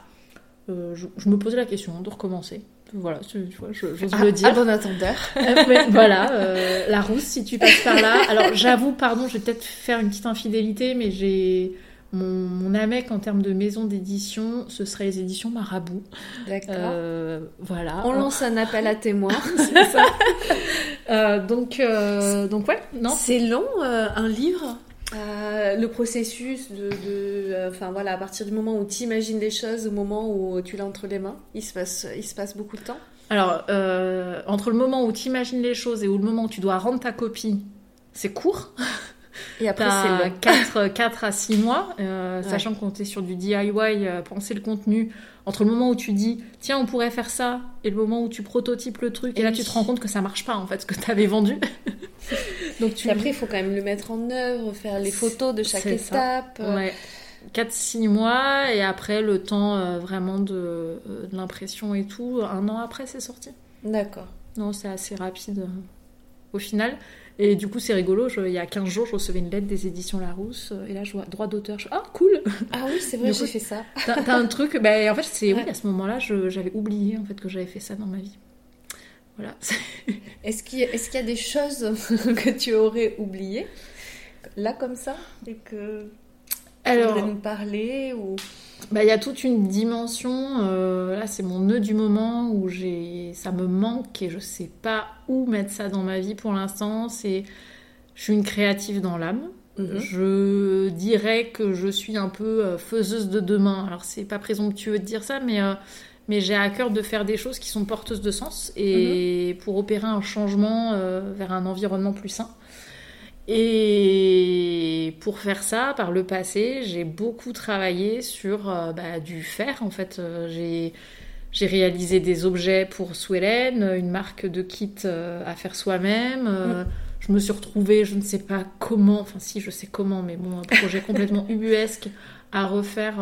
Euh, je, je me posais la question de recommencer. Voilà, tu vois, je- j'ose Ah, le dire. ah, bon attendeur. Euh, voilà, euh, la rousse, si tu passes par là. Alors, j'avoue, pardon, je vais peut-être faire une petite infidélité, mais j'ai. Mon, mon AMEC en termes de maison d'édition, ce serait les éditions Marabout. D'accord. Euh, voilà. On lance un appel à témoins. C'est ça. Donc, donc ouais, non. C'est long, un livre? Euh, le processus de, de, euh, enfin voilà, à partir du moment où tu imagines les choses, au moment où tu l'as entre les mains, il se passe, il se passe beaucoup de temps. Alors, euh, entre le moment où tu imagines les choses et où le moment où tu dois rendre ta copie, c'est court. Et après, c'est long. 4, 4 à 6 mois, euh, Ouais. sachant qu'on est sur du DIY, euh, penser le contenu. Entre le moment où tu dis, tiens, on pourrait faire ça, et le moment où tu prototypes le truc, et, Et là oui. tu te rends compte que ça marche pas, en fait, ce que tu avais vendu. Donc tu après, il faut quand même le mettre en œuvre, faire les photos de chaque étape. euh, Ouais. 4-6 mois, et après le temps euh, vraiment de, euh, de l'impression et tout, un an après c'est sorti. D'accord. Non, c'est assez rapide euh, au final. Et du coup, c'est rigolo. je- il y a 15 jours, je recevais une lettre des éditions Larousse. euh, Et là, je vois droit d'auteur. Je ah, cool Ah oui, c'est vrai, j'ai fait ça. T'as un truc. Ben, en fait, c'est oui, à ce moment-là, j'avais oublié en fait, que j'avais fait ça dans ma vie. Voilà. Est-ce qu'il y, a- est-ce qu'il y a des choses que tu aurais oubliées? Là comme ça et que tu Alors, nous parler ou bah, il y a toute une dimension. euh, là, c'est mon nœud du moment où j'ai, ça me manque et je sais pas où mettre ça dans ma vie pour l'instant. C'est, je suis une créative dans l'âme. Mhm. Je dirais que je suis un peu euh, faiseuse de demain. Alors c'est pas présomptueux de dire ça, mais, euh, mais j'ai à cœur de faire des choses qui sont porteuses de sens et pour opérer un changement euh, vers un environnement plus sain. Et pour faire ça, par le passé, j'ai beaucoup travaillé sur euh, bah, du faire. En fait, Euh, j'ai j'ai réalisé des objets pour Swellen, une marque de kit euh, à faire soi-même. Euh, Je me suis retrouvée, je ne sais pas comment, enfin si, je sais comment, mais bon, un projet complètement ubuesque à refaire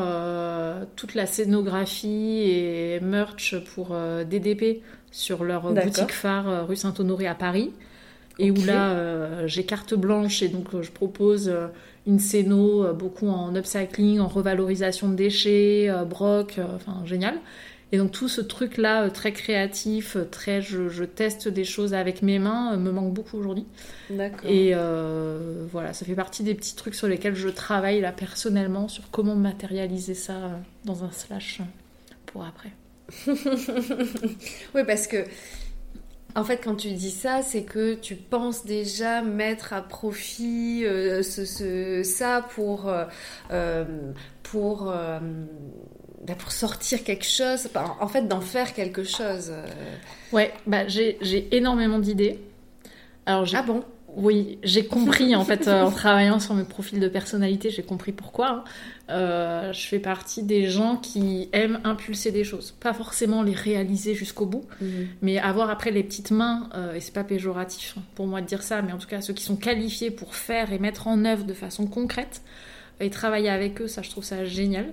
toute la scénographie et merch pour DDP sur leur D'accord. boutique phare rue Saint-Honoré à Paris. Et où là, euh, j'ai carte blanche et donc euh, je propose euh, une scéno, euh, beaucoup en upcycling, en revalorisation de déchets, broc, enfin génial. Et donc tout ce truc-là, euh, très créatif, très je, je teste des choses avec mes mains, me manque beaucoup aujourd'hui. D'accord. Et voilà, ça fait partie des petits trucs sur lesquels je travaille là personnellement, sur comment matérialiser ça dans un slash pour après. Oui, parce que En fait, quand tu dis ça, c'est que tu penses déjà mettre à profit euh, ce, ce- ça pour, euh, euh, pour, euh, bah, pour sortir quelque chose, en fait, d'en faire quelque chose. Ouais, bah j'ai énormément d'idées. Alors Ah bon? Oui, j'ai compris en fait euh, en travaillant sur mes profils de personnalité, j'ai compris pourquoi. hein. Euh, je fais partie des gens qui aiment impulser des choses, pas forcément les réaliser jusqu'au bout, mais avoir après les petites mains, euh, et c'est pas péjoratif hein, pour moi de dire ça, mais en tout cas ceux qui sont qualifiés pour faire et mettre en œuvre de façon concrète et travailler avec eux, ça je trouve ça génial.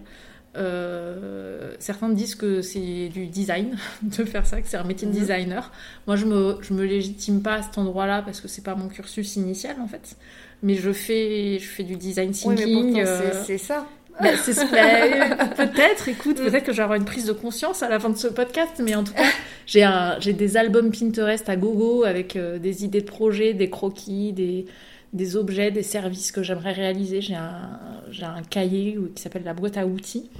Euh, certains disent que c'est du design de faire ça, que c'est un métier de Mhm. designer. Moi, je me, je me légitime pas à cet endroit-là parce que c'est pas mon cursus initial en fait. Mais je fais, je fais du design thinking. euh, c'est- ça. bah, c'est ce- peut-être, écoute, peut-être que je vais avoir une prise de conscience à la fin de ce podcast, mais en tout cas, j'ai des albums Pinterest à gogo avec euh, des idées de projets, des croquis, des, des objets, des services que j'aimerais réaliser. J'ai un, j'ai un cahier qui s'appelle la boîte à outils.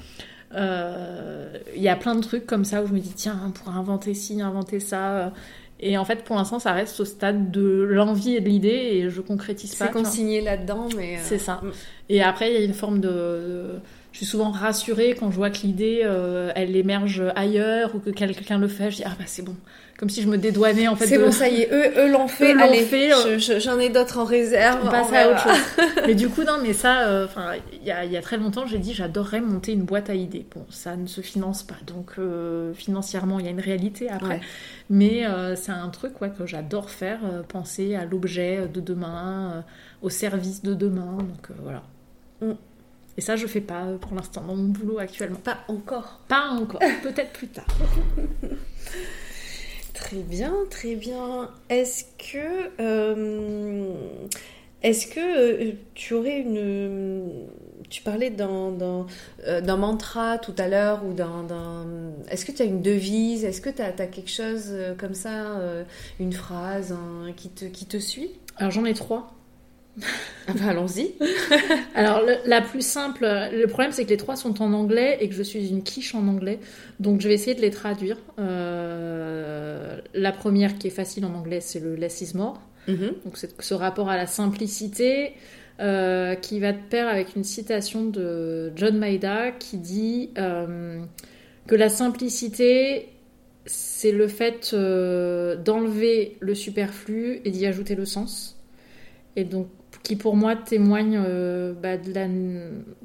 Euh, Il y a plein de trucs comme ça où je me dis, tiens, on pourrait inventer ci, inventer ça. Et en fait, pour l'instant, ça reste au stade de l'envie et de l'idée et je concrétise pas. C'est consigné là-dedans, mais. euh, C'est ça. mm. Et après, il y a une forme de. Je suis souvent rassurée quand je vois que l'idée, euh, elle émerge ailleurs ou que quelqu'un le fait. Je dis, ah bah c'est bon. Comme si je me dédouanais en fait. C'est de- bon, ça y est, eux, eux l'ont fait. l'ont Allez, fait, euh. je- je- j'en ai d'autres en réserve. On passe à autre chose. mais du coup, non, mais ça, euh, enfin, il y, a, il y a très longtemps, j'ai dit j'adorerais monter une boîte à idées. Bon, ça ne se finance pas, donc euh, financièrement, il y a une réalité après. Ouais. Mais c'est un truc ouais, que j'adore faire, penser à l'objet de demain, au service de demain. Donc voilà. Mm. Et ça, je fais pas euh, pour l'instant dans mon boulot actuellement. Pas encore. Pas encore, peut-être plus tard. Très bien, très bien. Est-ce que, euh, est-ce que euh, tu aurais une, tu parlais d'un, euh, mantra tout à l'heure ou d'un, d'un- est-ce que tu as une devise? Est-ce que tu as, quelque chose comme ça, une phrase qui te, qui te suit? Alors j'en ai trois. Ah bah, Allons-y. Alors le- la plus simple, le problème c'est que les trois sont en anglais et que je suis une quiche en anglais, donc je vais essayer de les traduire. Euh, la première qui est facile en anglais, c'est le less is more. Mhm. Donc c'est ce rapport à la simplicité euh, qui va de pair avec une citation de John Maida qui dit euh, que la simplicité c'est le fait euh, d'enlever le superflu et d'y ajouter le sens. Et donc qui pour moi témoigne euh, bah,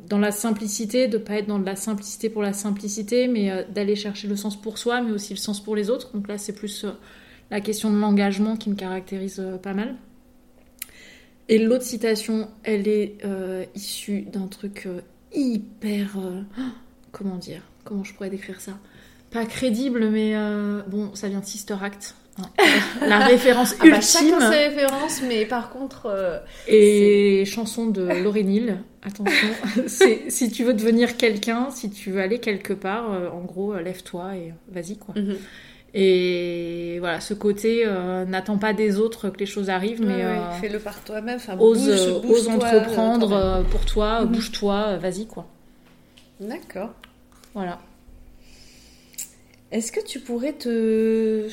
dans la simplicité, de pas être dans de la simplicité pour la simplicité, mais euh, d'aller chercher le sens pour soi, mais aussi le sens pour les autres. Donc là c'est plus euh, la question de l'engagement qui me caractérise pas mal. Et l'autre citation, elle est issue d'un truc hyper... comment dire? Comment je pourrais décrire ça? Pas crédible, mais bon, ça vient de Sister Act. La référence Ah bah, ultime. chacun ses références, mais par contre, euh, Et chanson de Laurie Neal, attention, si tu veux devenir quelqu'un, si tu veux aller quelque part, euh, en gros, euh, lève-toi et vas-y quoi. mhm. Et voilà, ce côté, euh, n'attends pas des autres que les choses arrivent, mais Ouais, ouais, fais-le par toi-même. Enfin, ose, bouge- bouge-toi, ose entreprendre pour toi, Mhm. bouge-toi, vas-y quoi. D'accord. Voilà. Est-ce que tu pourrais te...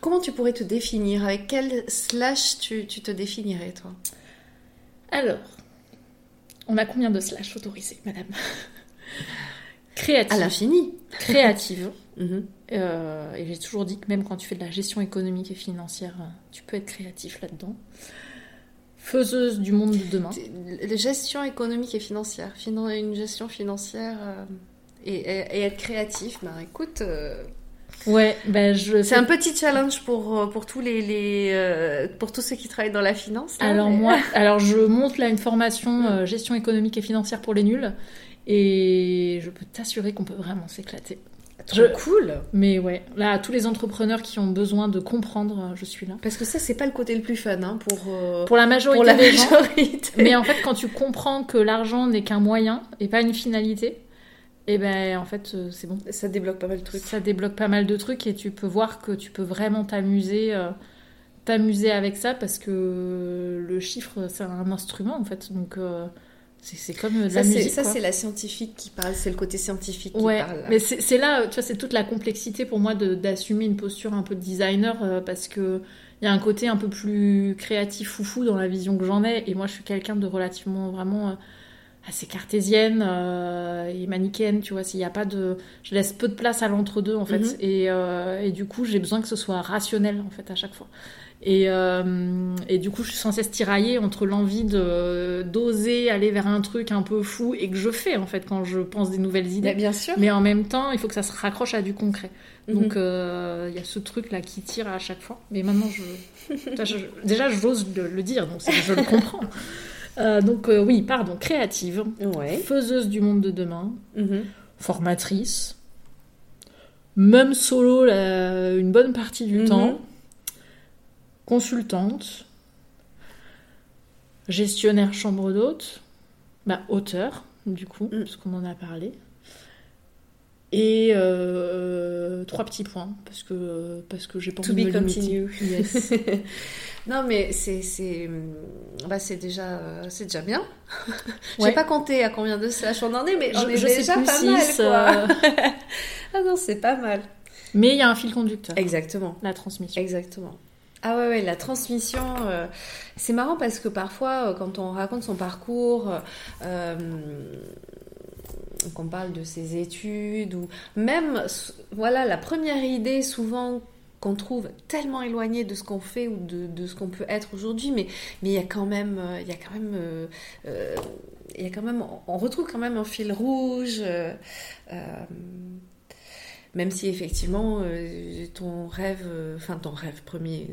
Comment tu pourrais te définir? Avec quel slash tu, tu te définirais, toi? Alors, on a combien de slash autorisés, madame? À Créative. l'infini. Créative. Mhm. Euh, et j'ai toujours dit que même quand tu fais de la gestion économique et financière, tu peux être créatif là-dedans. Faiseuse du monde de demain. Gestion économique et financière. Finan- Une gestion financière euh, et, être créatif. Ben écoute, euh, Ouais, ben je. c'est un petit challenge pour, euh, pour tous les, les, euh, pour tous ceux qui travaillent dans la finance. là, Alors mais- moi, alors je monte là une formation euh, gestion économique et financière pour les nuls, et je peux t'assurer qu'on peut vraiment s'éclater. Trop je- cool. Mais ouais, là, tous les entrepreneurs qui ont besoin de comprendre, je suis là. Parce que ça, c'est pas le côté le plus fun hein, pour, euh, Pour la majorité pour la des gens. majorité. Mais en fait, quand tu comprends que l'argent n'est qu'un moyen et pas une finalité, et ben en fait, euh, c'est bon. Ça débloque pas mal de trucs. Ça débloque pas mal de trucs et tu peux voir que tu peux vraiment t'amuser, euh, t'amuser avec ça parce que le chiffre, c'est un instrument en fait. Donc euh, C'est comme de ça, la musique. Ça, c'est la scientifique qui parle, c'est le côté scientifique qui Ouais, parle. mais c'est là, tu vois, c'est toute la complexité pour moi d'assumer une posture un peu de designer euh, parce que il y a un côté un peu plus créatif foufou dans la vision que j'en ai et moi je suis quelqu'un de relativement vraiment assez cartésienne euh, et manichéenne, tu vois, s'il n'y a pas de... Je laisse peu de place à l'entre-deux en fait Mhm. et, euh, et du coup j'ai besoin que ce soit rationnel en fait à chaque fois. Et, euh, et du coup, je suis sans cesse tiraillée entre l'envie de d'oser aller vers un truc un peu fou et que je fais en fait quand je pense des nouvelles idées. Mais bien sûr. Mais en même temps, il faut que ça se raccroche à du concret. Mhm. Donc il y a ce truc là qui tire à chaque fois. Mais maintenant, je, déjà, j'ose le, le dire, donc je le comprends. Euh, donc euh, oui, pardon, créative, Ouais. faiseuse du monde de demain, Mhm. formatrice, même solo la- une bonne partie du Mhm. temps, consultante, gestionnaire chambre d'hôte, bah, auteur, du coup, Mm. parce qu'on en a parlé. Et euh, trois petits points, parce que, parce que j'ai pas To envie de me continue. Yes. non, mais c'est c'est bah, déjà euh, déjà bien. Ouais. J'ai pas compté à combien de slash on en est, mais on est je sais déjà plus, pas six, mal quoi. euh, ah non, c'est pas mal. Mais il y a un fil conducteur, Exactement. la transmission. Exactement. Ah ouais, ouais, la transmission, euh, c'est marrant parce que parfois, euh, quand on raconte son parcours, euh, qu'on parle de ses études, ou même, voilà, la première idée souvent qu'on trouve tellement éloignée de ce qu'on fait ou de, ce qu'on peut être aujourd'hui, mais il y a quand même, euh, il y a quand même, euh, euh, il y a quand même, on retrouve quand même un fil rouge. même si effectivement ton rêve, enfin ton rêve premier,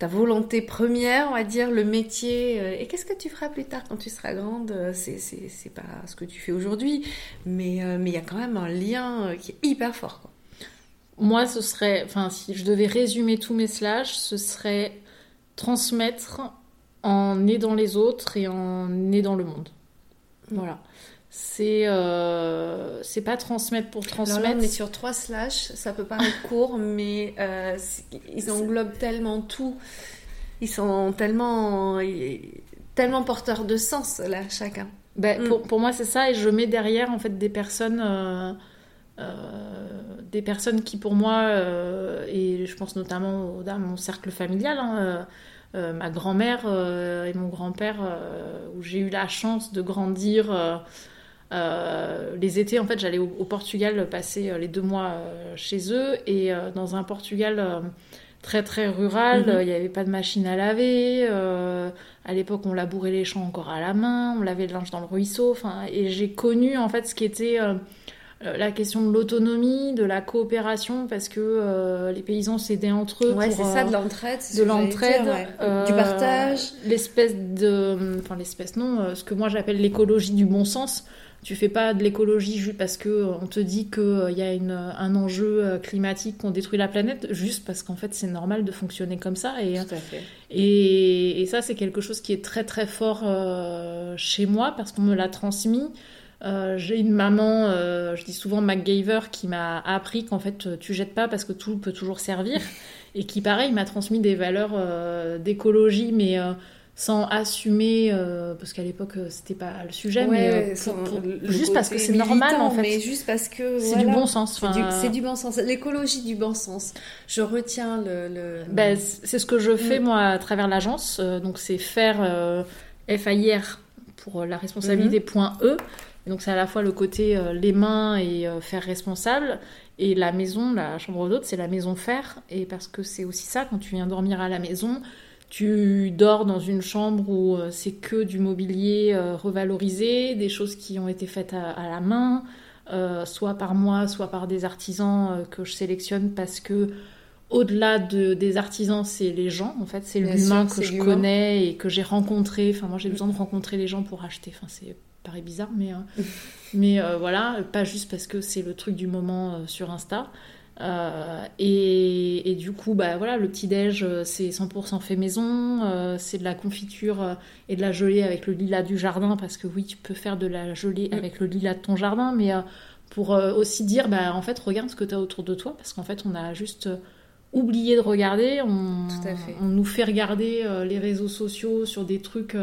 ta volonté première, on va dire, le métier, euh, et qu'est-ce que tu feras plus tard quand tu seras grande, c'est, c'est, c'est pas ce que tu fais aujourd'hui, mais euh, mais il y a quand même un lien euh, qui est hyper fort. Quoi. Moi, ce serait, enfin, si je devais résumer tous mes slash, ce serait transmettre en aidant les autres et en aidant le monde. Voilà. C'est euh, c'est pas transmettre pour Alors là, transmettre. on est sur trois slash, ça peut paraître court, mais euh, ils englobent tellement tout, ils sont tellement tellement porteurs de sens là chacun. Ben, Mm. pour, pour moi, c'est ça, et je mets derrière en fait des personnes, euh, des personnes qui pour moi, et je pense notamment à mon cercle familial, hein, euh, ma grand-mère euh, et mon grand-père, euh, où j'ai eu la chance de grandir. Euh, les étés, en fait, j'allais au, au Portugal passer euh, les deux mois euh, chez eux, et dans un Portugal très très rural, Mhm. il n'y avait pas de machine à laver. à l'époque, on labourait les champs encore à la main, on lavait le linge dans le ruisseau. Et j'ai connu en fait ce qui était la question de l'autonomie, de la coopération, parce que euh, les paysans s'aidaient entre eux. Ouais, c'est ça, de l'entraide. de l'entraide, ouais. euh, du partage. l'espèce de, enfin l'espèce non, ce que moi j'appelle l'écologie du bon sens. Tu fais pas de l'écologie juste parce que euh, on te dit que il y a une, un enjeu euh, climatique qu'on détruit la planète, juste parce qu'en fait c'est normal de fonctionner comme ça et Tout à fait. et, et ça, c'est quelque chose qui est très très fort euh, chez moi parce qu'on me l'a transmis. Euh, J'ai une maman, euh, je dis souvent MacGyver, qui m'a appris qu'en fait tu jettes pas parce que tout peut toujours servir et qui pareil m'a transmis des valeurs euh, d'écologie mais euh, sans assumer euh, parce qu'à l'époque euh, c'était pas le sujet mais euh, Ouais, pour- sans- pour- le juste parce que c'est normal en fait Mais juste parce que. c'est voilà. du bon sens C'est du, bon sens. L'écologie du bon sens. Je retiens le. le... Ben, c'est ce que je fais Mm. moi à travers l'agence. Donc c'est faire euh, FAIR pour la responsabilité point E. Et donc c'est à la fois le côté euh, les mains et euh, faire responsable. Et la maison, la chambre d'hôte, c'est la maison faire. Et parce que c'est aussi ça, quand tu viens dormir à la maison, tu dors dans une chambre où euh, c'est que du mobilier euh, revalorisé, des choses qui ont été faites à, à la main, euh, soit par moi, soit par des artisans que je sélectionne parce que au-delà de, des artisans, c'est les gens, en fait, c'est l'humain que je connais et que j'ai rencontré. Enfin, moi, j'ai besoin de rencontrer les gens pour acheter. Enfin, c'est paraît bizarre, mais, euh, mais euh, voilà, pas juste parce que c'est le truc du moment euh, sur Insta. Euh, et, et du coup, bah voilà, le petit-déj, euh, c'est 100% fait maison, euh, c'est de la confiture et de la gelée avec le lilas du jardin, parce que oui, tu peux faire de la gelée Mm. avec le lilas de ton jardin, mais euh, pour aussi dire, bah en fait, regarde ce que tu as autour de toi, parce qu'en fait, on a juste oublié de regarder, on, Tout à fait. on nous fait regarder les réseaux sociaux sur des trucs.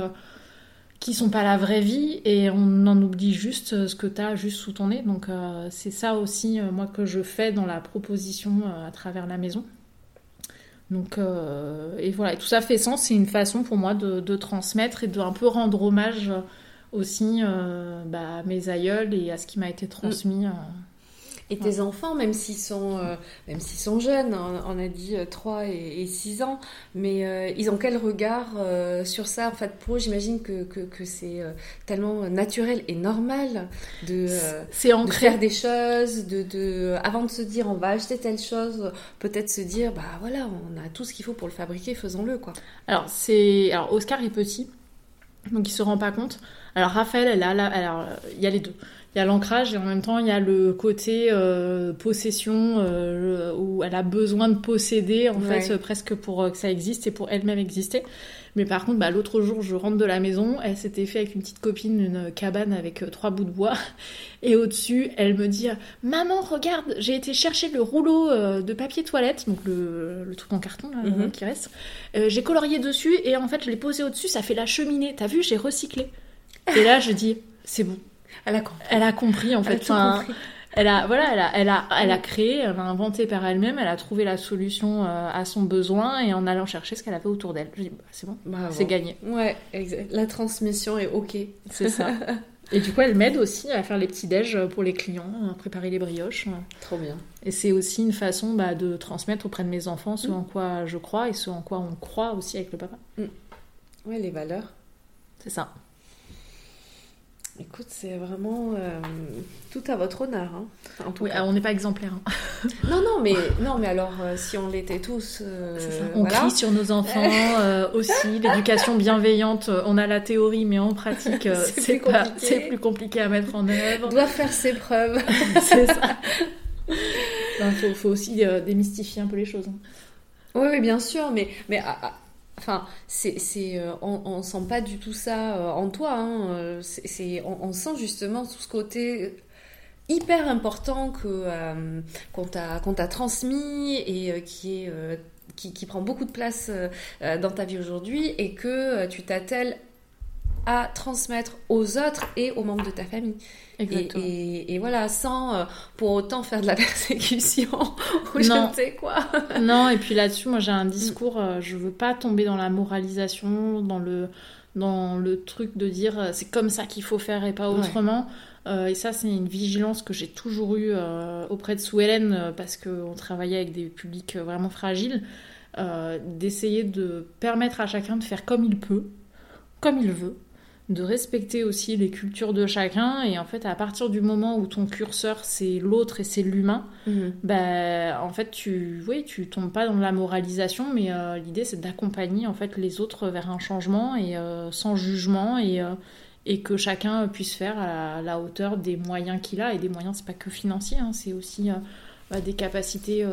Euh, qui sont pas la vraie vie et on en oublie juste ce que tu as juste sous ton nez. Donc euh, c'est ça aussi euh, moi que je fais dans la proposition euh, à travers la maison. Donc et voilà, et tout ça fait sens. C'est une façon pour moi de, de transmettre et de un peu rendre hommage aussi bah, à mes aïeuls et à ce qui m'a été transmis. Et tes enfants, même s'ils sont, euh, même s'ils sont jeunes, on, a dit 3 euh, et, 6 ans, mais euh, ils ont quel regard sur ça En fait, pour eux, j'imagine que, que, que c'est tellement naturel et normal de, de, faire des choses, de, de, avant de se dire on va acheter telle chose, peut-être se dire bah voilà, on a tout ce qu'il faut pour le fabriquer, faisons-le quoi. Alors, c'est, alors Oscar est petit, donc il se rend pas compte. Alors Raphaël, elle a, alors il y a les deux il y a l'ancrage et en même temps il y a le côté euh, possession euh, où elle a besoin de posséder en fait presque pour euh, que ça existe et pour elle-même exister. Mais par contre, bah, l'autre jour, je rentre de la maison, elle s'était fait avec une petite copine une cabane avec trois bouts de bois. Et au-dessus, elle me dit Maman, regarde, j'ai été chercher le rouleau de papier toilette, donc le, le truc en carton là, mhm. qui reste. j'ai colorié dessus et en fait, je l'ai posé au-dessus, ça fait la cheminée. T'as vu, j'ai recyclé. Et là, je dis C'est bon, elle a compris. Elle a compris en fait. Elle a, voilà, elle a, elle a, elle a créé, elle a inventé par elle-même, elle a trouvé la solution euh, à son besoin et en allant chercher ce qu'elle avait autour d'elle. Je dis, bah, c'est bon, c'est gagné. Ouais, exact. La transmission est ok. C'est ça. Et du coup, elle m'aide aussi à faire les petits déj pour les clients, à préparer les brioches. Trop bien. Et c'est aussi une façon bah, de transmettre auprès de mes enfants ce mm. en quoi je crois et ce en quoi on croit aussi avec le papa. Mm. Ouais, les valeurs. C'est ça. Écoute, c'est vraiment euh, tout à votre honneur. Hein, en tout oui, on n'est pas exemplaire. Hein. non, non, mais non, mais alors euh, si on l'était tous, euh, on crie sur nos enfants aussi. L'éducation bienveillante, on a la théorie, mais en pratique, c'est plus, plus, compliqué à mettre en œuvre. Doit faire ses preuves. c'est ça. Il faut, aussi démystifier un peu les choses. Hein. Oui, oui, bien sûr, mais mais Enfin, c'est, euh, on, on sent pas du tout ça euh, en toi. Hein. Euh, c'est, on, sent justement tout ce côté hyper important que qu'on t'a qu'on t'a transmis et qui est qui, qui, prend beaucoup de place dans ta vie aujourd'hui et que tu t'attelles à transmettre aux autres et aux membres de ta famille. Et, et, voilà, sans euh, pour autant faire de la persécution ou je ne sais quoi. non, et puis là-dessus, moi j'ai un discours, euh, je veux pas tomber dans la moralisation, dans le, dans le truc de dire euh, c'est comme ça qu'il faut faire et pas autrement. et ça, c'est une vigilance que j'ai toujours eue auprès de Sue Hélène parce qu'on travaillait avec des publics vraiment fragiles. d'essayer de permettre à chacun de faire comme il peut, comme il veut, de respecter aussi les cultures de chacun. Et en fait à partir du moment où ton curseur c'est l'autre et c'est l'humain ben en fait tu oui tu tombes pas dans la moralisation mais euh, l'idée c'est d'accompagner en fait les autres vers un changement et euh, sans jugement et euh, et que chacun puisse faire à la, hauteur des moyens qu'il a. Et des moyens c'est pas que financier hein, c'est aussi bah, des capacités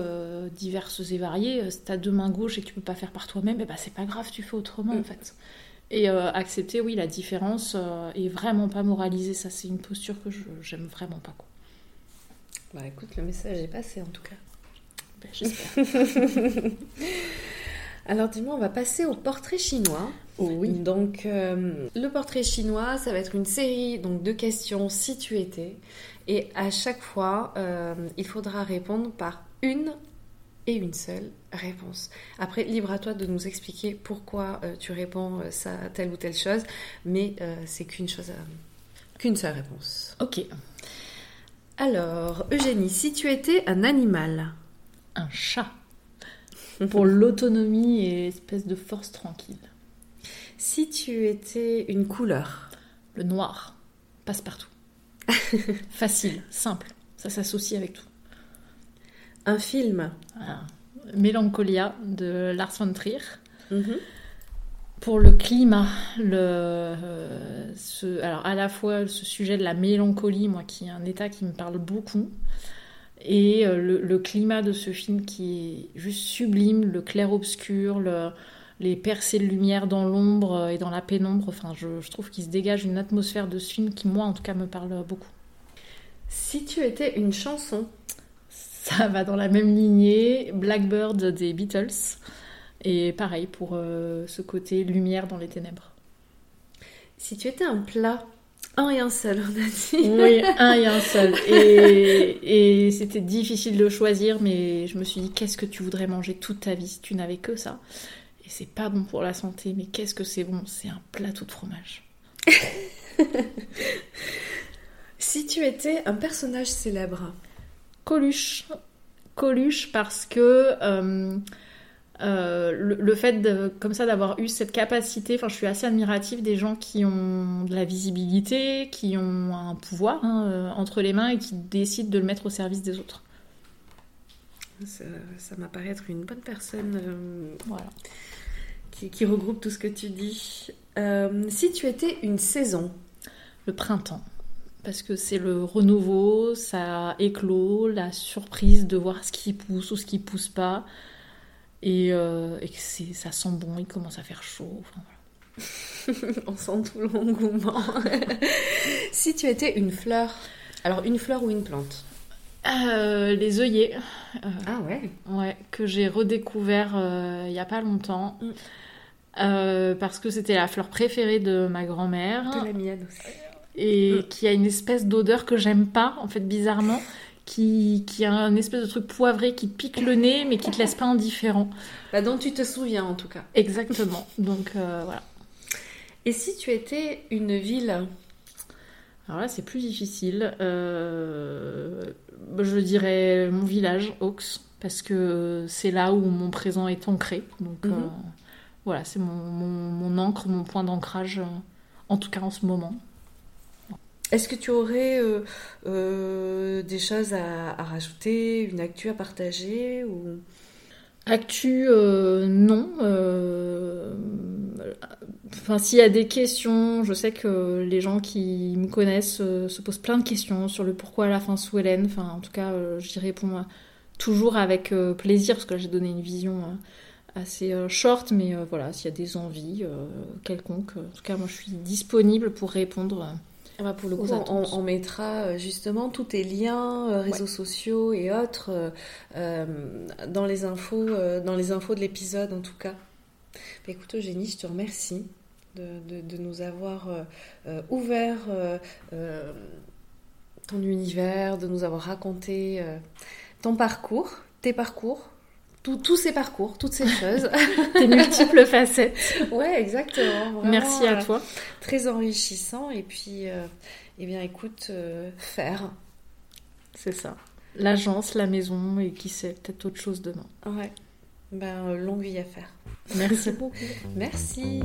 diverses et variées. Si t'as deux mains gauches et que tu peux pas faire par toi-même et ben c'est pas grave tu fais autrement en mm. fait et euh, accepter, oui, la différence euh, et vraiment pas moraliser. Ça, c'est une posture que j'aime vraiment pas. Quoi. Bah écoute, le message est passé en tout cas. Ben, j'espère. Alors dis-moi, on va passer au portrait chinois. Oh, oui. Donc euh, le portrait chinois, ça va être une série donc, de questions si tu étais. Et à chaque fois, il faudra répondre par une et une seule réponse. Après, libre à toi de nous expliquer pourquoi euh, tu réponds euh, ça à telle ou telle chose, mais euh, c'est qu'une chose, qu'une seule réponse. Ok. Alors, Eugénie, si tu étais un animal? Un chat. Pour l'autonomie et espèce de force tranquille. Si tu étais une couleur? Le noir. Passe partout. Facile, simple. Ça s'associe avec tout. Un film? Ah. Mélancolia de Lars von Trier. Mhm. Pour le climat, le, euh, ce, alors à la fois ce sujet de la mélancolie, moi qui est un état qui me parle beaucoup, et euh, le, climat de ce film qui est juste sublime, le clair-obscur, le, les percées de lumière dans l'ombre et dans la pénombre. Enfin, je, je trouve qu'il se dégage une atmosphère de ce film qui, moi, en tout cas, me parle beaucoup. Si tu étais une chanson ça va dans la même lignée. Blackbird des Beatles. Et pareil pour euh, ce côté lumière dans les ténèbres. Si tu étais un plat, un et un seul, on a dit. Oui, un et un seul. Et, et c'était difficile de choisir, mais je me suis dit, qu'est-ce que tu voudrais manger toute ta vie si tu n'avais que ça? Et c'est pas bon pour la santé, mais qu'est-ce que c'est bon? C'est un plateau de fromage. si tu étais un personnage célèbre Coluche. Coluche parce que euh, euh, le, fait de, comme ça d'avoir eu cette capacité, enfin je suis assez admirative des gens qui ont de la visibilité, qui ont un pouvoir hein, euh, entre les mains et qui décident de le mettre au service des autres. Ça, m'apparaît être une bonne personne voilà. qui, qui, regroupe tout ce que tu dis. si tu étais une saison Le printemps parce que c'est le renouveau, ça éclot, la surprise de voir ce qui pousse ou ce qui pousse pas, et, euh, et que ça sent bon, il commence à faire chaud. On sent tout l'engouement. si tu étais une fleur, alors une fleur ou une plante? Euh, Les œillets. Euh, ah ouais Ouais, que j'ai redécouvert il y a pas longtemps. Mm. parce que c'était la fleur préférée de ma grand-mère. De la mienne aussi et mm. qui a une espèce d'odeur que j'aime pas, en fait, bizarrement, qui, qui a un espèce de truc poivré qui pique le nez, mais qui te laisse pas indifférent. Bah, dont tu te souviens, en tout cas. Exactement. Donc, euh, voilà. Et si tu étais une ville? Alors là, c'est plus difficile. Euh, je dirais mon village, Aux, parce que c'est là où mon présent est ancré. Donc, euh, voilà, c'est mon, mon, mon, encre, mon point d'ancrage, en tout cas en ce moment. Est-ce que tu aurais euh, euh, des choses à, rajouter, une actu à partager ou... Actu, euh, non. Enfin, s'il y a des questions, je sais que les gens qui me connaissent se posent plein de questions sur le pourquoi à la fin sous Hélène. Enfin, en tout cas, j'y réponds toujours avec plaisir parce que j'ai donné une vision assez short, mais voilà, s'il y a des envies quelconques, en tout cas, moi je suis disponible pour répondre bah, pour le coup, on, mettra euh, justement tous tes liens, euh, réseaux sociaux et autres euh, dans les infos, dans les infos de l'épisode en tout cas. Bah, écoute Eugénie, je te remercie de, nous avoir ouvert ton univers, de nous avoir raconté ton parcours, tes parcours, tous ces parcours, toutes ces choses. Tes multiples facettes. Ouais, exactement. Merci à euh, toi. Très enrichissant. Et puis, euh, eh bien, écoute, euh, faire. C'est ça. L'agence, la maison et qui sait, peut-être autre chose demain. Ouais. Ben, longue vie à faire. Merci beaucoup. Merci.